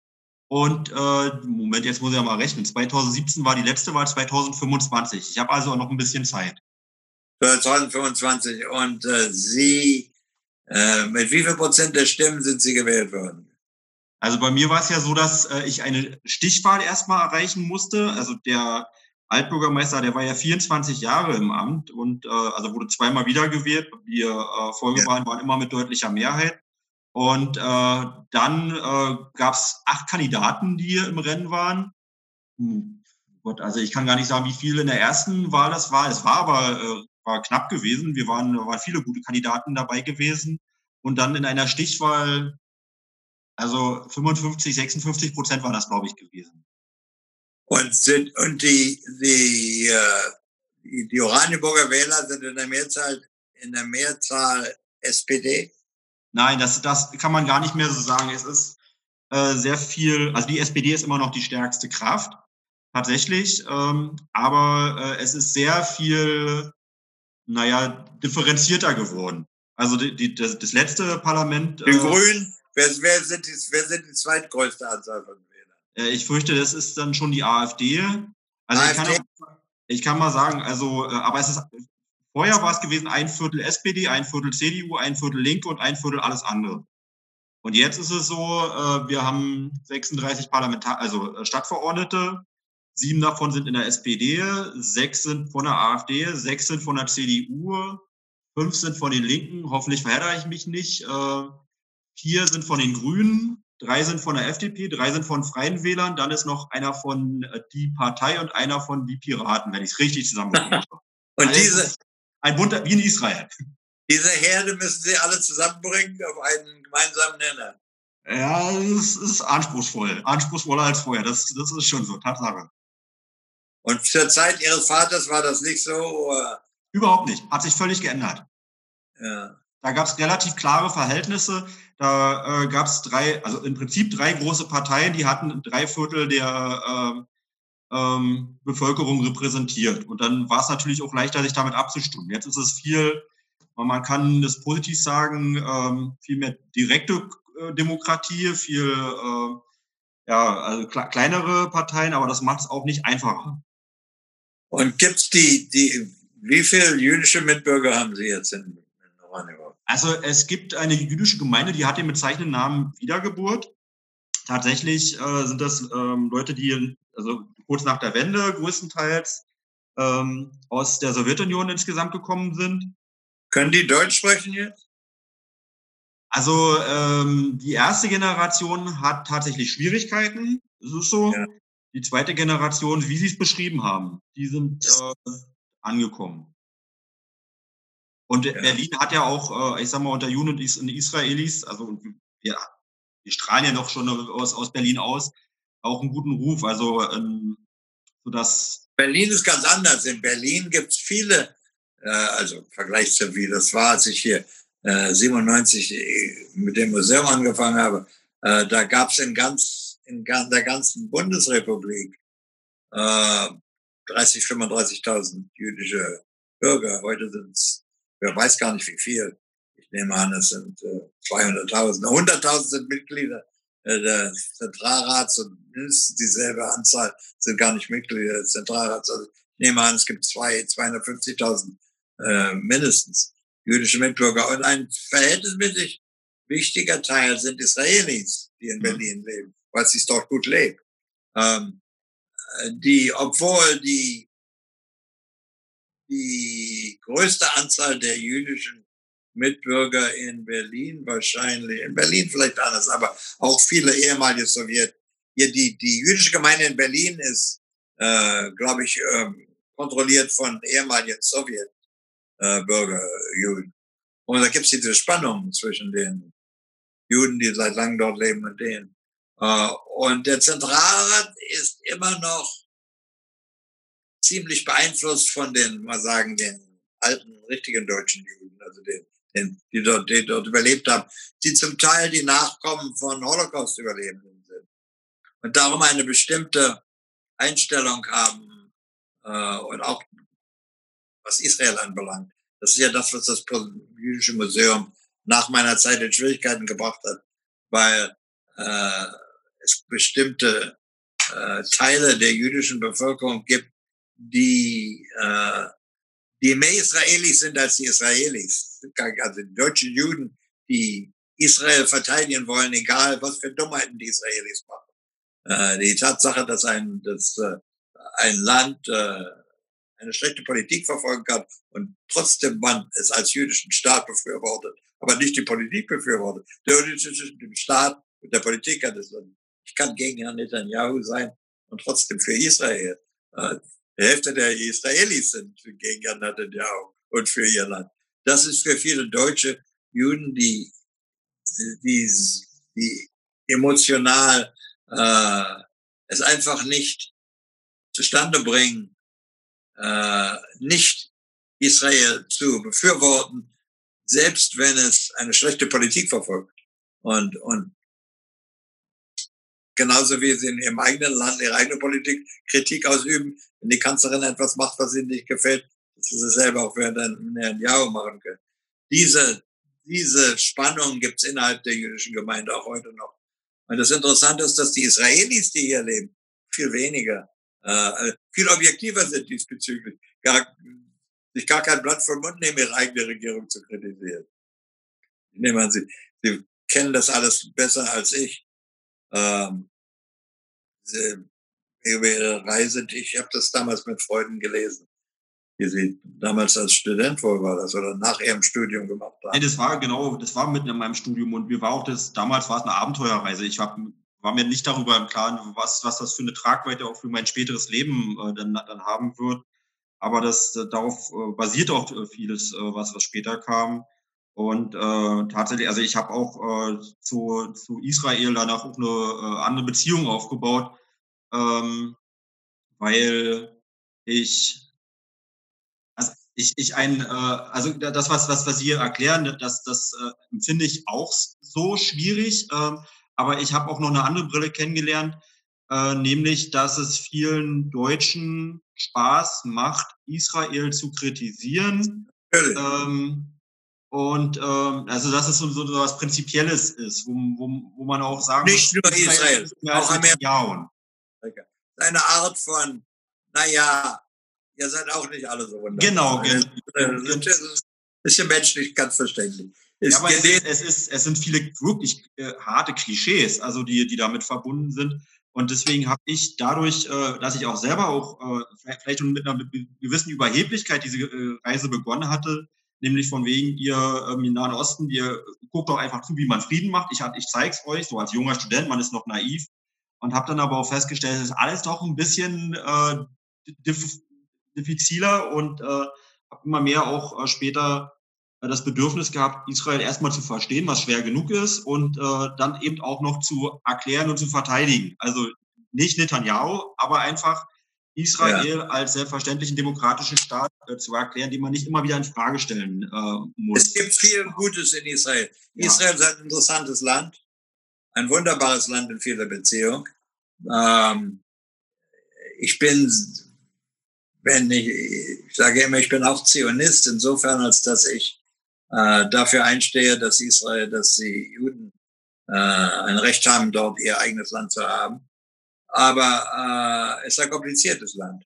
S2: Und äh, Moment, jetzt muss ich ja mal rechnen. 2017 war die letzte Wahl, 2025. Ich habe also noch ein bisschen Zeit.
S3: 2025. Und äh, Sie, äh, mit wie viel Prozent der Stimmen sind Sie gewählt worden?
S2: Also bei mir war es ja so, dass äh, ich eine Stichwahl erstmal erreichen musste. Also der Altbürgermeister, der war ja 24 Jahre im Amt und äh, also wurde zweimal wiedergewählt. Die äh, Folgewahlen waren immer mit deutlicher Mehrheit. Und äh, dann äh, gab es acht Kandidaten, die im Rennen waren. Hm, Gott, also ich kann gar nicht sagen, wie viele in der ersten Wahl das war. Es war aber äh, war knapp gewesen. Wir waren, waren viele gute Kandidaten dabei gewesen. Und dann in einer Stichwahl, also 55, 56 Prozent war das, glaube ich, gewesen.
S3: Und, sind, und die, die, äh, die, die Oranienburger Wähler sind in der Mehrzahl, in der Mehrzahl SPD?
S2: Nein, das, das kann man gar nicht mehr so sagen. Es ist äh, sehr viel, also die SPD ist immer noch die stärkste Kraft. tatsächlich. Ähm, aber äh, es ist sehr viel, naja, differenzierter geworden. Also die, die, das, das letzte Parlament.
S3: Die äh, Grünen, wer, wer, sind die, wer sind die zweitgrößte Anzahl von
S2: ich fürchte, das ist dann schon die AfD. Also AfD? Ich, kann ich kann mal sagen, also, äh, aber es ist vorher war es gewesen ein Viertel SPD, ein Viertel CDU, ein Viertel Linke und ein Viertel alles andere. Und jetzt ist es so, äh, wir haben 36 Parlamentar also äh, Stadtverordnete, sieben davon sind in der SPD, sechs sind von der AfD, sechs sind von der CDU, fünf sind von den Linken, hoffentlich verhedere ich mich nicht, äh, vier sind von den Grünen, drei sind von der FDP, drei sind von Freien Wählern, dann ist noch einer von die Partei und einer von die Piraten, wenn ich es richtig zusammenbekomme. *laughs*
S3: und also diese
S2: ein Bund wie in Israel.
S3: Diese Herde müssen sie alle zusammenbringen auf einen gemeinsamen Nenner.
S2: Ja, es ist anspruchsvoll. Anspruchsvoller als vorher. Das, das ist schon so, Tatsache.
S3: Und zur Zeit Ihres Vaters war das nicht so? Oder?
S2: Überhaupt nicht. Hat sich völlig geändert.
S3: Ja.
S2: Da gab es relativ klare Verhältnisse. Da äh, gab es drei, also im Prinzip drei große Parteien, die hatten drei Viertel der äh, ähm, Bevölkerung repräsentiert. Und dann war es natürlich auch leichter, sich damit abzustimmen. Jetzt ist es viel man kann das positiv sagen, ähm, viel mehr direkte äh, Demokratie, viel äh, ja, also kleinere Parteien, aber das macht es auch nicht einfacher.
S3: Und gibt's die, die, wie viele jüdische Mitbürger haben Sie jetzt in, in Oranienburg?
S2: Also es gibt eine jüdische Gemeinde, die hat den bezeichneten Namen Wiedergeburt. Tatsächlich äh, sind das ähm, Leute, die also kurz nach der Wende größtenteils ähm, aus der Sowjetunion insgesamt gekommen sind.
S3: Können die Deutsch sprechen jetzt?
S2: Also ähm, die erste Generation hat tatsächlich Schwierigkeiten. Das ist so. Ja. Die zweite Generation, wie Sie es beschrieben haben, die sind äh, angekommen. Und ja. Berlin hat ja auch, äh, ich sag mal, unter Juden und Israelis, also wir, wir strahlen ja doch schon aus, aus Berlin aus, auch einen guten Ruf. Also ähm, so dass
S3: Berlin ist ganz anders. In Berlin gibt es viele äh, also im Vergleich zu wie das war, als ich hier äh, 97 äh, mit dem Museum angefangen habe, äh, da gab es in ganz in der ganzen Bundesrepublik äh, 30, 35.000 jüdische Bürger. Heute sind es, wer weiß gar nicht wie viel. Ich nehme an, es sind äh, 200.000. 100.000 sind Mitglieder äh, des Zentralrats und mindestens dieselbe Anzahl sind gar nicht Mitglieder des Zentralrats. Also ich nehme an, es gibt zwei, 250.000 äh, mindestens jüdische Mitbürger. Und ein verhältnismäßig wichtiger Teil sind Israelis, die in mhm. Berlin leben, weil es sich dort gut lebt. Ähm, die, obwohl die, die größte Anzahl der jüdischen Mitbürger in Berlin wahrscheinlich, in Berlin vielleicht anders, aber auch viele ehemalige Sowjet. Hier die, die jüdische Gemeinde in Berlin ist, äh, glaube ich, ähm, kontrolliert von ehemaligen Sowjet äh, Juden. Und da gibt es diese Spannung zwischen den Juden, die seit langem dort leben, und denen. Äh, und der Zentralrat ist immer noch ziemlich beeinflusst von den, mal sagen, den alten, richtigen deutschen Juden, also den, den, die, dort, die dort überlebt haben, die zum Teil die Nachkommen von Holocaust-Überlebenden sind. Und darum eine bestimmte Einstellung haben äh, und auch was Israel anbelangt. Das ist ja das, was das Jüdische Museum nach meiner Zeit in Schwierigkeiten gebracht hat, weil äh, es bestimmte äh, Teile der jüdischen Bevölkerung gibt, die, äh, die mehr Israelis sind als die Israelis. Also die deutschen Juden, die Israel verteidigen wollen, egal was für Dummheiten die Israelis machen. Äh, die Tatsache, dass ein, dass, äh, ein Land äh, eine schlechte Politik verfolgen kann und trotzdem man es als jüdischen Staat befürwortet, aber nicht die Politik befürwortet. Der Unterschied zwischen dem Staat und der Politik hat es. Ich kann gegen Herrn Netanyahu sein und trotzdem für Israel. Hälfte der Israelis sind gegen Netanyahu und für ihr Land. Das ist für viele deutsche Juden, die, die, die emotional äh, es einfach nicht zustande bringen, äh, nicht Israel zu befürworten, selbst wenn es eine schlechte Politik verfolgt. Und, und genauso wie sie in ihrem eigenen Land ihre eigene Politik Kritik ausüben, wenn die Kanzlerin etwas macht, was ihnen nicht gefällt, dass sie selber auch für Herrn Jahre machen können. Diese, diese Spannung gibt es innerhalb der jüdischen Gemeinde auch heute noch. Und das Interessante ist, dass die Israelis, die hier leben, viel weniger, äh, viel objektiver sind diesbezüglich, gar, sich gar kein Blatt vom Mund nehmen, ihre eigene Regierung zu kritisieren. Ich nehme an, sie, sie kennen das alles besser als ich. Ähm, sie, ihre Reise, ich habe das damals mit Freunden gelesen wie Sie damals als Student wohl war das oder nach Ihrem Studium gemacht haben.
S2: Nee, das war genau, das war mitten in meinem Studium und mir war auch das, damals war es eine Abenteuerreise. Ich hab, war mir nicht darüber im Klaren, was, was das für eine Tragweite auch für mein späteres Leben äh, dann, dann haben wird. Aber das, äh, darauf äh, basiert auch äh, vieles, äh, was, was später kam. Und äh, tatsächlich, also ich habe auch äh, zu, zu Israel danach auch eine äh, andere Beziehung aufgebaut, ähm, weil ich ich, ich ein, äh, also das, was, was, was Sie erklären, das, das äh, finde ich auch so schwierig. Äh, aber ich habe auch noch eine andere Brille kennengelernt, äh, nämlich, dass es vielen Deutschen Spaß macht, Israel zu kritisieren. Ähm, und ähm, also dass es so, so was Prinzipielles ist, wo, wo, wo man auch sagen
S3: Nicht muss, nur Israel, auch Amerika. Eine Art von, naja, ihr seid auch nicht alle so wunderbar.
S2: Genau, genau.
S3: Das ist ja menschlich ganz verständlich.
S2: Ja, aber es ist, es, ist, es sind viele wirklich äh, harte Klischees, also die, die damit verbunden sind. Und deswegen habe ich dadurch, äh, dass ich auch selber auch äh, vielleicht mit einer gewissen Überheblichkeit diese äh, Reise begonnen hatte, nämlich von wegen ihr ähm, im Nahen Osten, ihr guckt doch einfach zu, wie man Frieden macht. Ich, ich zeig's euch, so als junger Student, man ist noch naiv und habe dann aber auch festgestellt, es ist alles doch ein bisschen äh, diffiziler und äh, habe immer mehr auch äh, später äh, das Bedürfnis gehabt, Israel erstmal zu verstehen, was schwer genug ist und äh, dann eben auch noch zu erklären und zu verteidigen. Also nicht Netanyahu, aber einfach Israel ja. als selbstverständlichen demokratischen Staat äh, zu erklären, den man nicht immer wieder in Frage stellen äh, muss.
S3: Es gibt viel Gutes in Israel. Ja. Israel ist ein interessantes Land, ein wunderbares Land in vieler Beziehung. Ähm, ich bin wenn ich, ich sage immer, ich bin auch Zionist, insofern, als dass ich äh, dafür einstehe, dass Israel, dass die Juden äh, ein Recht haben, dort ihr eigenes Land zu haben. Aber äh, es ist ein kompliziertes Land.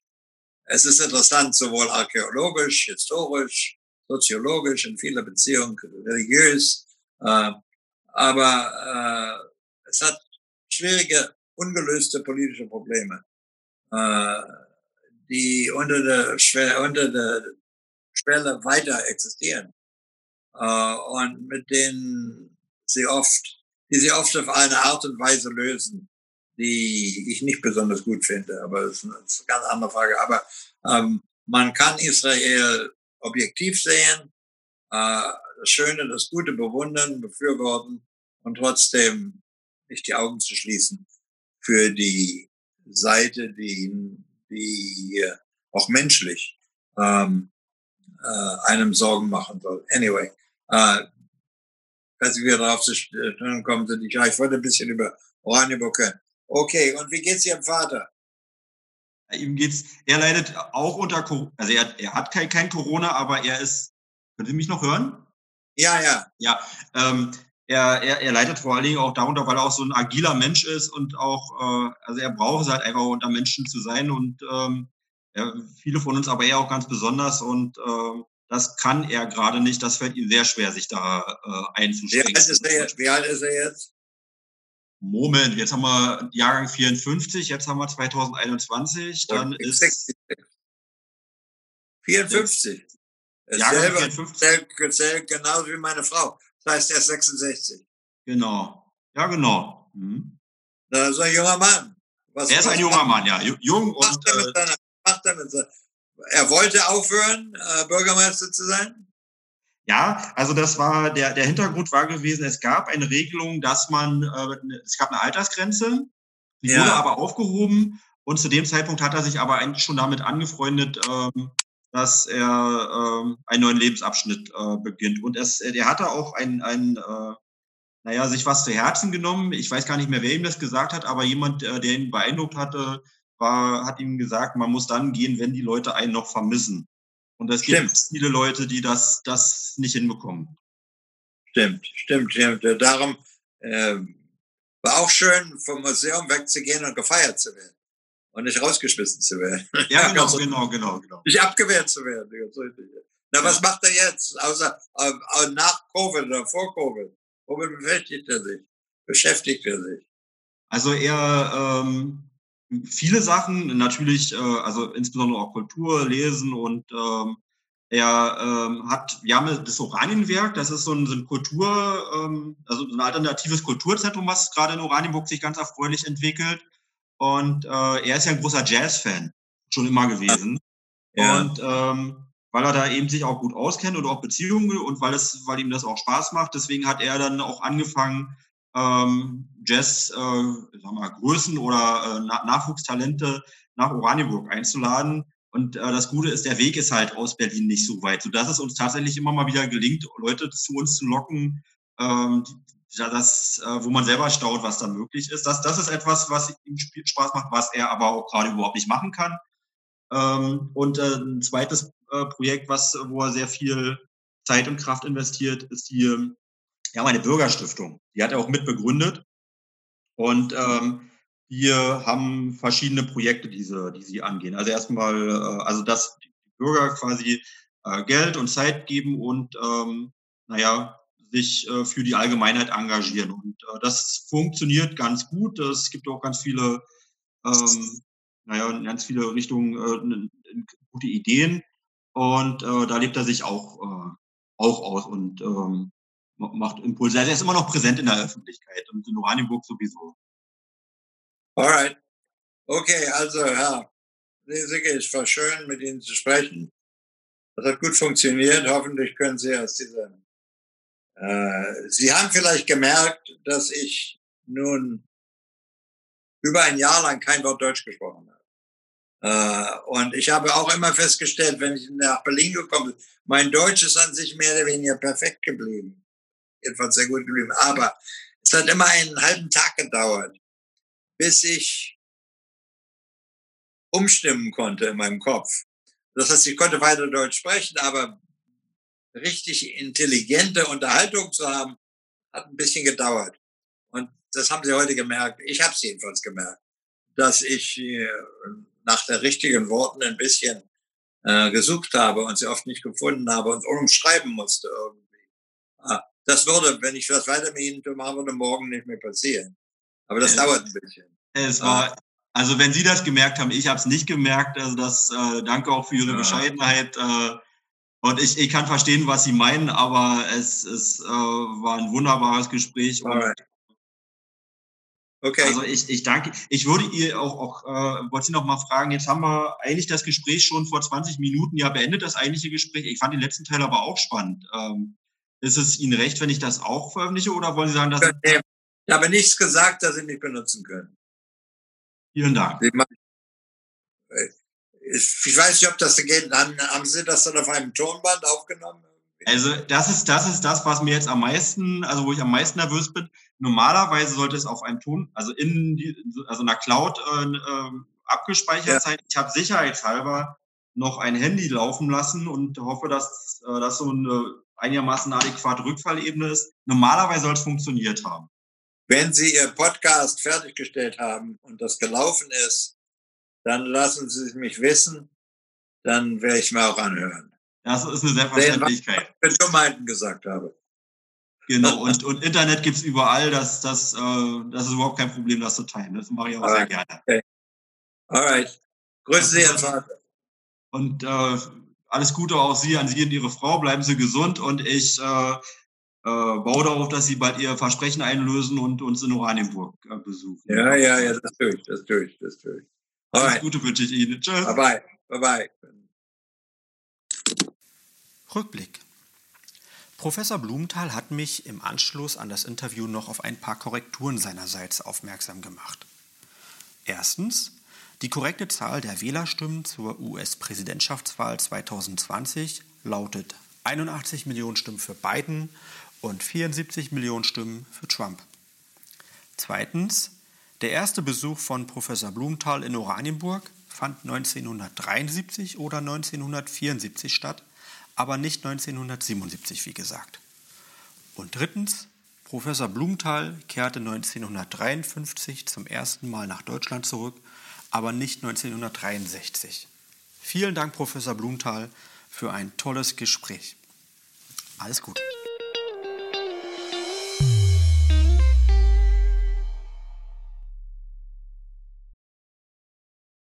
S3: Es ist interessant, sowohl archäologisch, historisch, soziologisch, in vieler Beziehung, religiös. Äh, aber äh, es hat schwierige, ungelöste politische Probleme. Äh, die unter der Schwelle, unter der Schwelle weiter existieren äh, und mit denen sie oft, die sie oft auf eine Art und Weise lösen, die ich nicht besonders gut finde, aber das ist eine, das ist eine ganz andere Frage. Aber ähm, man kann Israel objektiv sehen, äh, das Schöne, das Gute bewundern, befürworten und trotzdem nicht die Augen zu schließen für die Seite, die die auch menschlich ähm, äh, einem Sorgen machen soll. Anyway, äh, als wir darauf zu sprechen kommen sind, ich, ich wollte ein bisschen über Oranienburg hören. Okay, und wie geht's Ihrem Vater?
S2: Ihm geht's, er leidet auch unter Corona, also er, er hat kein, kein Corona, aber er ist, können Sie mich noch hören?
S3: Ja, ja.
S2: Ja, ähm, er, er, er leidet vor allen Dingen auch darunter, weil er auch so ein agiler Mensch ist und auch, äh, also er braucht es halt einfach unter Menschen zu sein und ähm, ja, viele von uns aber er auch ganz besonders und äh, das kann er gerade nicht. Das fällt ihm sehr schwer, sich da äh, einzuschränken.
S3: Wie alt, ist er jetzt? Wie alt ist er jetzt?
S2: Moment, jetzt haben wir Jahrgang 54, jetzt haben wir 2021, dann ist 60.
S3: 54.
S2: Jahrgang selber 54.
S3: Zählt, genauso wie meine Frau. Das heißt, er ist 66.
S2: Genau. Ja, genau. Mhm.
S3: Das ist ein junger Mann.
S2: Was, er ist ein junger Mann, ja. Jung und.
S3: Er, mit seiner, macht er, mit seiner, er wollte aufhören, äh, Bürgermeister zu sein?
S2: Ja, also das war der, der Hintergrund war gewesen, es gab eine Regelung, dass man, äh, es gab eine Altersgrenze, die ja. wurde aber aufgehoben und zu dem Zeitpunkt hat er sich aber eigentlich schon damit angefreundet, ähm, dass er ähm, einen neuen Lebensabschnitt äh, beginnt. Und es, er hatte auch ein, ein, äh, naja, sich was zu Herzen genommen. Ich weiß gar nicht mehr, wer ihm das gesagt hat, aber jemand, äh, der ihn beeindruckt hatte, war, hat ihm gesagt, man muss dann gehen, wenn die Leute einen noch vermissen. Und es gibt viele Leute, die das, das nicht hinbekommen.
S3: Stimmt, stimmt, stimmt. Darum äh, war auch schön, vom Museum wegzugehen und gefeiert zu werden. Und nicht rausgeschmissen zu werden. *laughs*
S2: Ja, genau, also, genau, genau, genau.
S3: Nicht abgewehrt zu werden. Na, ja. was macht er jetzt? Außer äh, nach Covid oder vor Covid? Womit beschäftigt er sich? Beschäftigt er sich?
S2: Also er ähm, viele Sachen, natürlich, äh, also insbesondere auch Kultur, Lesen und ähm, er ähm, hat, wir haben das Oranienwerk, das ist so ein, so ein Kultur, ähm, also ein alternatives Kulturzentrum, was gerade in Oranienburg sich ganz erfreulich entwickelt. Und äh, er ist ja ein großer Jazz-Fan, schon immer gewesen. *laughs* Ja. Und ähm, weil er da eben sich auch gut auskennt und auch Beziehungen und weil es, weil ihm das auch Spaß macht, deswegen hat er dann auch angefangen, ähm, Jazz, äh, sagen wir, Größen oder äh, Nachwuchstalente nach Oranienburg einzuladen. Und äh, das Gute ist, der Weg ist halt aus Berlin nicht so weit, sodass es uns tatsächlich immer mal wieder gelingt, Leute zu uns zu locken, ähm, das, äh, wo man selber staut, was da möglich ist. Das, das ist etwas, was ihm Spaß macht, was er aber auch gerade überhaupt nicht machen kann. Ähm, und äh, ein zweites äh, Projekt, was, wo er sehr viel Zeit und Kraft investiert, ist die wir haben eine Bürgerstiftung, die hat er auch mit begründet. Und ähm, wir haben verschiedene Projekte, die sie, die sie angehen. Also erstmal, äh, also dass die Bürger quasi äh, Geld und Zeit geben und ähm, naja, sich äh, für die Allgemeinheit engagieren. Und äh, das funktioniert ganz gut. Es gibt auch ganz viele, ähm, naja, in ganz viele Richtungen äh, gute Ideen. Und äh, da lebt er sich auch, äh, auch aus. Und ähm, macht Impulse. Also er ist immer noch präsent in der Öffentlichkeit und in Oranienburg sowieso.
S3: Alright. Okay, also ja, Siege, es war schön, mit Ihnen zu sprechen. Das hat gut funktioniert. Hoffentlich können Sie aus dieser. Äh, Sie haben vielleicht gemerkt, dass ich nun über ein Jahr lang kein Wort Deutsch gesprochen habe. Äh, und ich habe auch immer festgestellt, wenn ich nach Berlin gekommen bin, mein Deutsch ist an sich mehr oder weniger perfekt geblieben jedenfalls sehr gut geblieben. Aber es hat immer einen halben Tag gedauert, bis ich umstimmen konnte in meinem Kopf. Das heißt, ich konnte weiter Deutsch sprechen, aber richtig intelligente Unterhaltung zu haben, hat ein bisschen gedauert. Und das haben Sie heute gemerkt. Ich habe es jedenfalls gemerkt, dass ich äh, nach den richtigen Worten ein bisschen äh, gesucht habe und sie oft nicht gefunden habe und umschreiben musste irgendwie. Ah, das würde, wenn ich das weiter mit Ihnen machen würde, morgen nicht mehr passieren. Aber das es, dauert ein bisschen.
S2: Es war, also wenn Sie das gemerkt haben, ich habe es nicht gemerkt. Also das äh, danke auch für Ihre ja. Bescheidenheit. Äh, und ich, ich kann verstehen, was Sie meinen, aber es, es äh, war ein wunderbares Gespräch. Okay. Also ich, ich danke. Ich würde ihr auch, auch äh, wollte Sie noch mal fragen, jetzt haben wir eigentlich das Gespräch schon vor 20 Minuten ja beendet, das eigentliche Gespräch. Ich fand den letzten Teil aber auch spannend. Ähm, ist es Ihnen recht, wenn ich das auch veröffentliche oder wollen Sie sagen, dass...
S3: Ich habe nichts gesagt, das Sie nicht benutzen können.
S2: Vielen Dank.
S3: Ich weiß nicht, ob das geht. Haben Sie das dann auf einem Tonband aufgenommen?
S2: Also das ist, das ist das, was mir jetzt am meisten, also wo ich am meisten nervös bin. Normalerweise sollte es auf einem Ton, also in die, also einer Cloud äh, äh, abgespeichert ja. sein. Ich habe sicherheitshalber noch ein Handy laufen lassen und hoffe, dass äh, das so eine einigermaßen adäquate Rückfallebene ist. Normalerweise soll es funktioniert haben.
S3: Wenn Sie Ihr Podcast fertiggestellt haben und das gelaufen ist, dann lassen Sie es mich wissen, dann werde ich mir auch anhören.
S2: Das ist eine Selbstverständlichkeit.
S3: Was ich Dummheiten gesagt habe.
S2: Genau, und, und Internet gibt's überall, das, das, äh, das ist überhaupt kein Problem, das zu teilen. Das mache ich auch Alright. sehr gerne. Okay.
S3: Alright. Grüße Sie, Herr Vater.
S2: Und äh, alles Gute auch Sie, an Sie und Ihre Frau. Bleiben Sie gesund und ich äh, äh, baue darauf, dass Sie bald Ihr Versprechen einlösen und uns in Oranienburg äh, besuchen.
S3: Ja, ja, ja, das tue ich, das tue ich, das tue ich.
S2: Alles Gute wünsche ich Ihnen. Tschüss.
S3: Bye bye. Bye bye.
S1: Rückblick. Professor Blumenthal hat mich im Anschluss an das Interview noch auf ein paar Korrekturen seinerseits aufmerksam gemacht. Erstens, die korrekte Zahl der Wählerstimmen zur US-Präsidentschaftswahl 2020 lautet 81 Millionen Stimmen für Biden und 74 Millionen Stimmen für Trump. Zweitens, der erste Besuch von Professor Blumenthal in Oranienburg fand 1973 oder 1974 statt, aber nicht 1977, wie gesagt. Und drittens, Professor Blumenthal kehrte 1953 zum ersten Mal nach Deutschland zurück, aber nicht 1963. Vielen Dank, Professor Blumenthal, für ein tolles Gespräch. Alles Gute.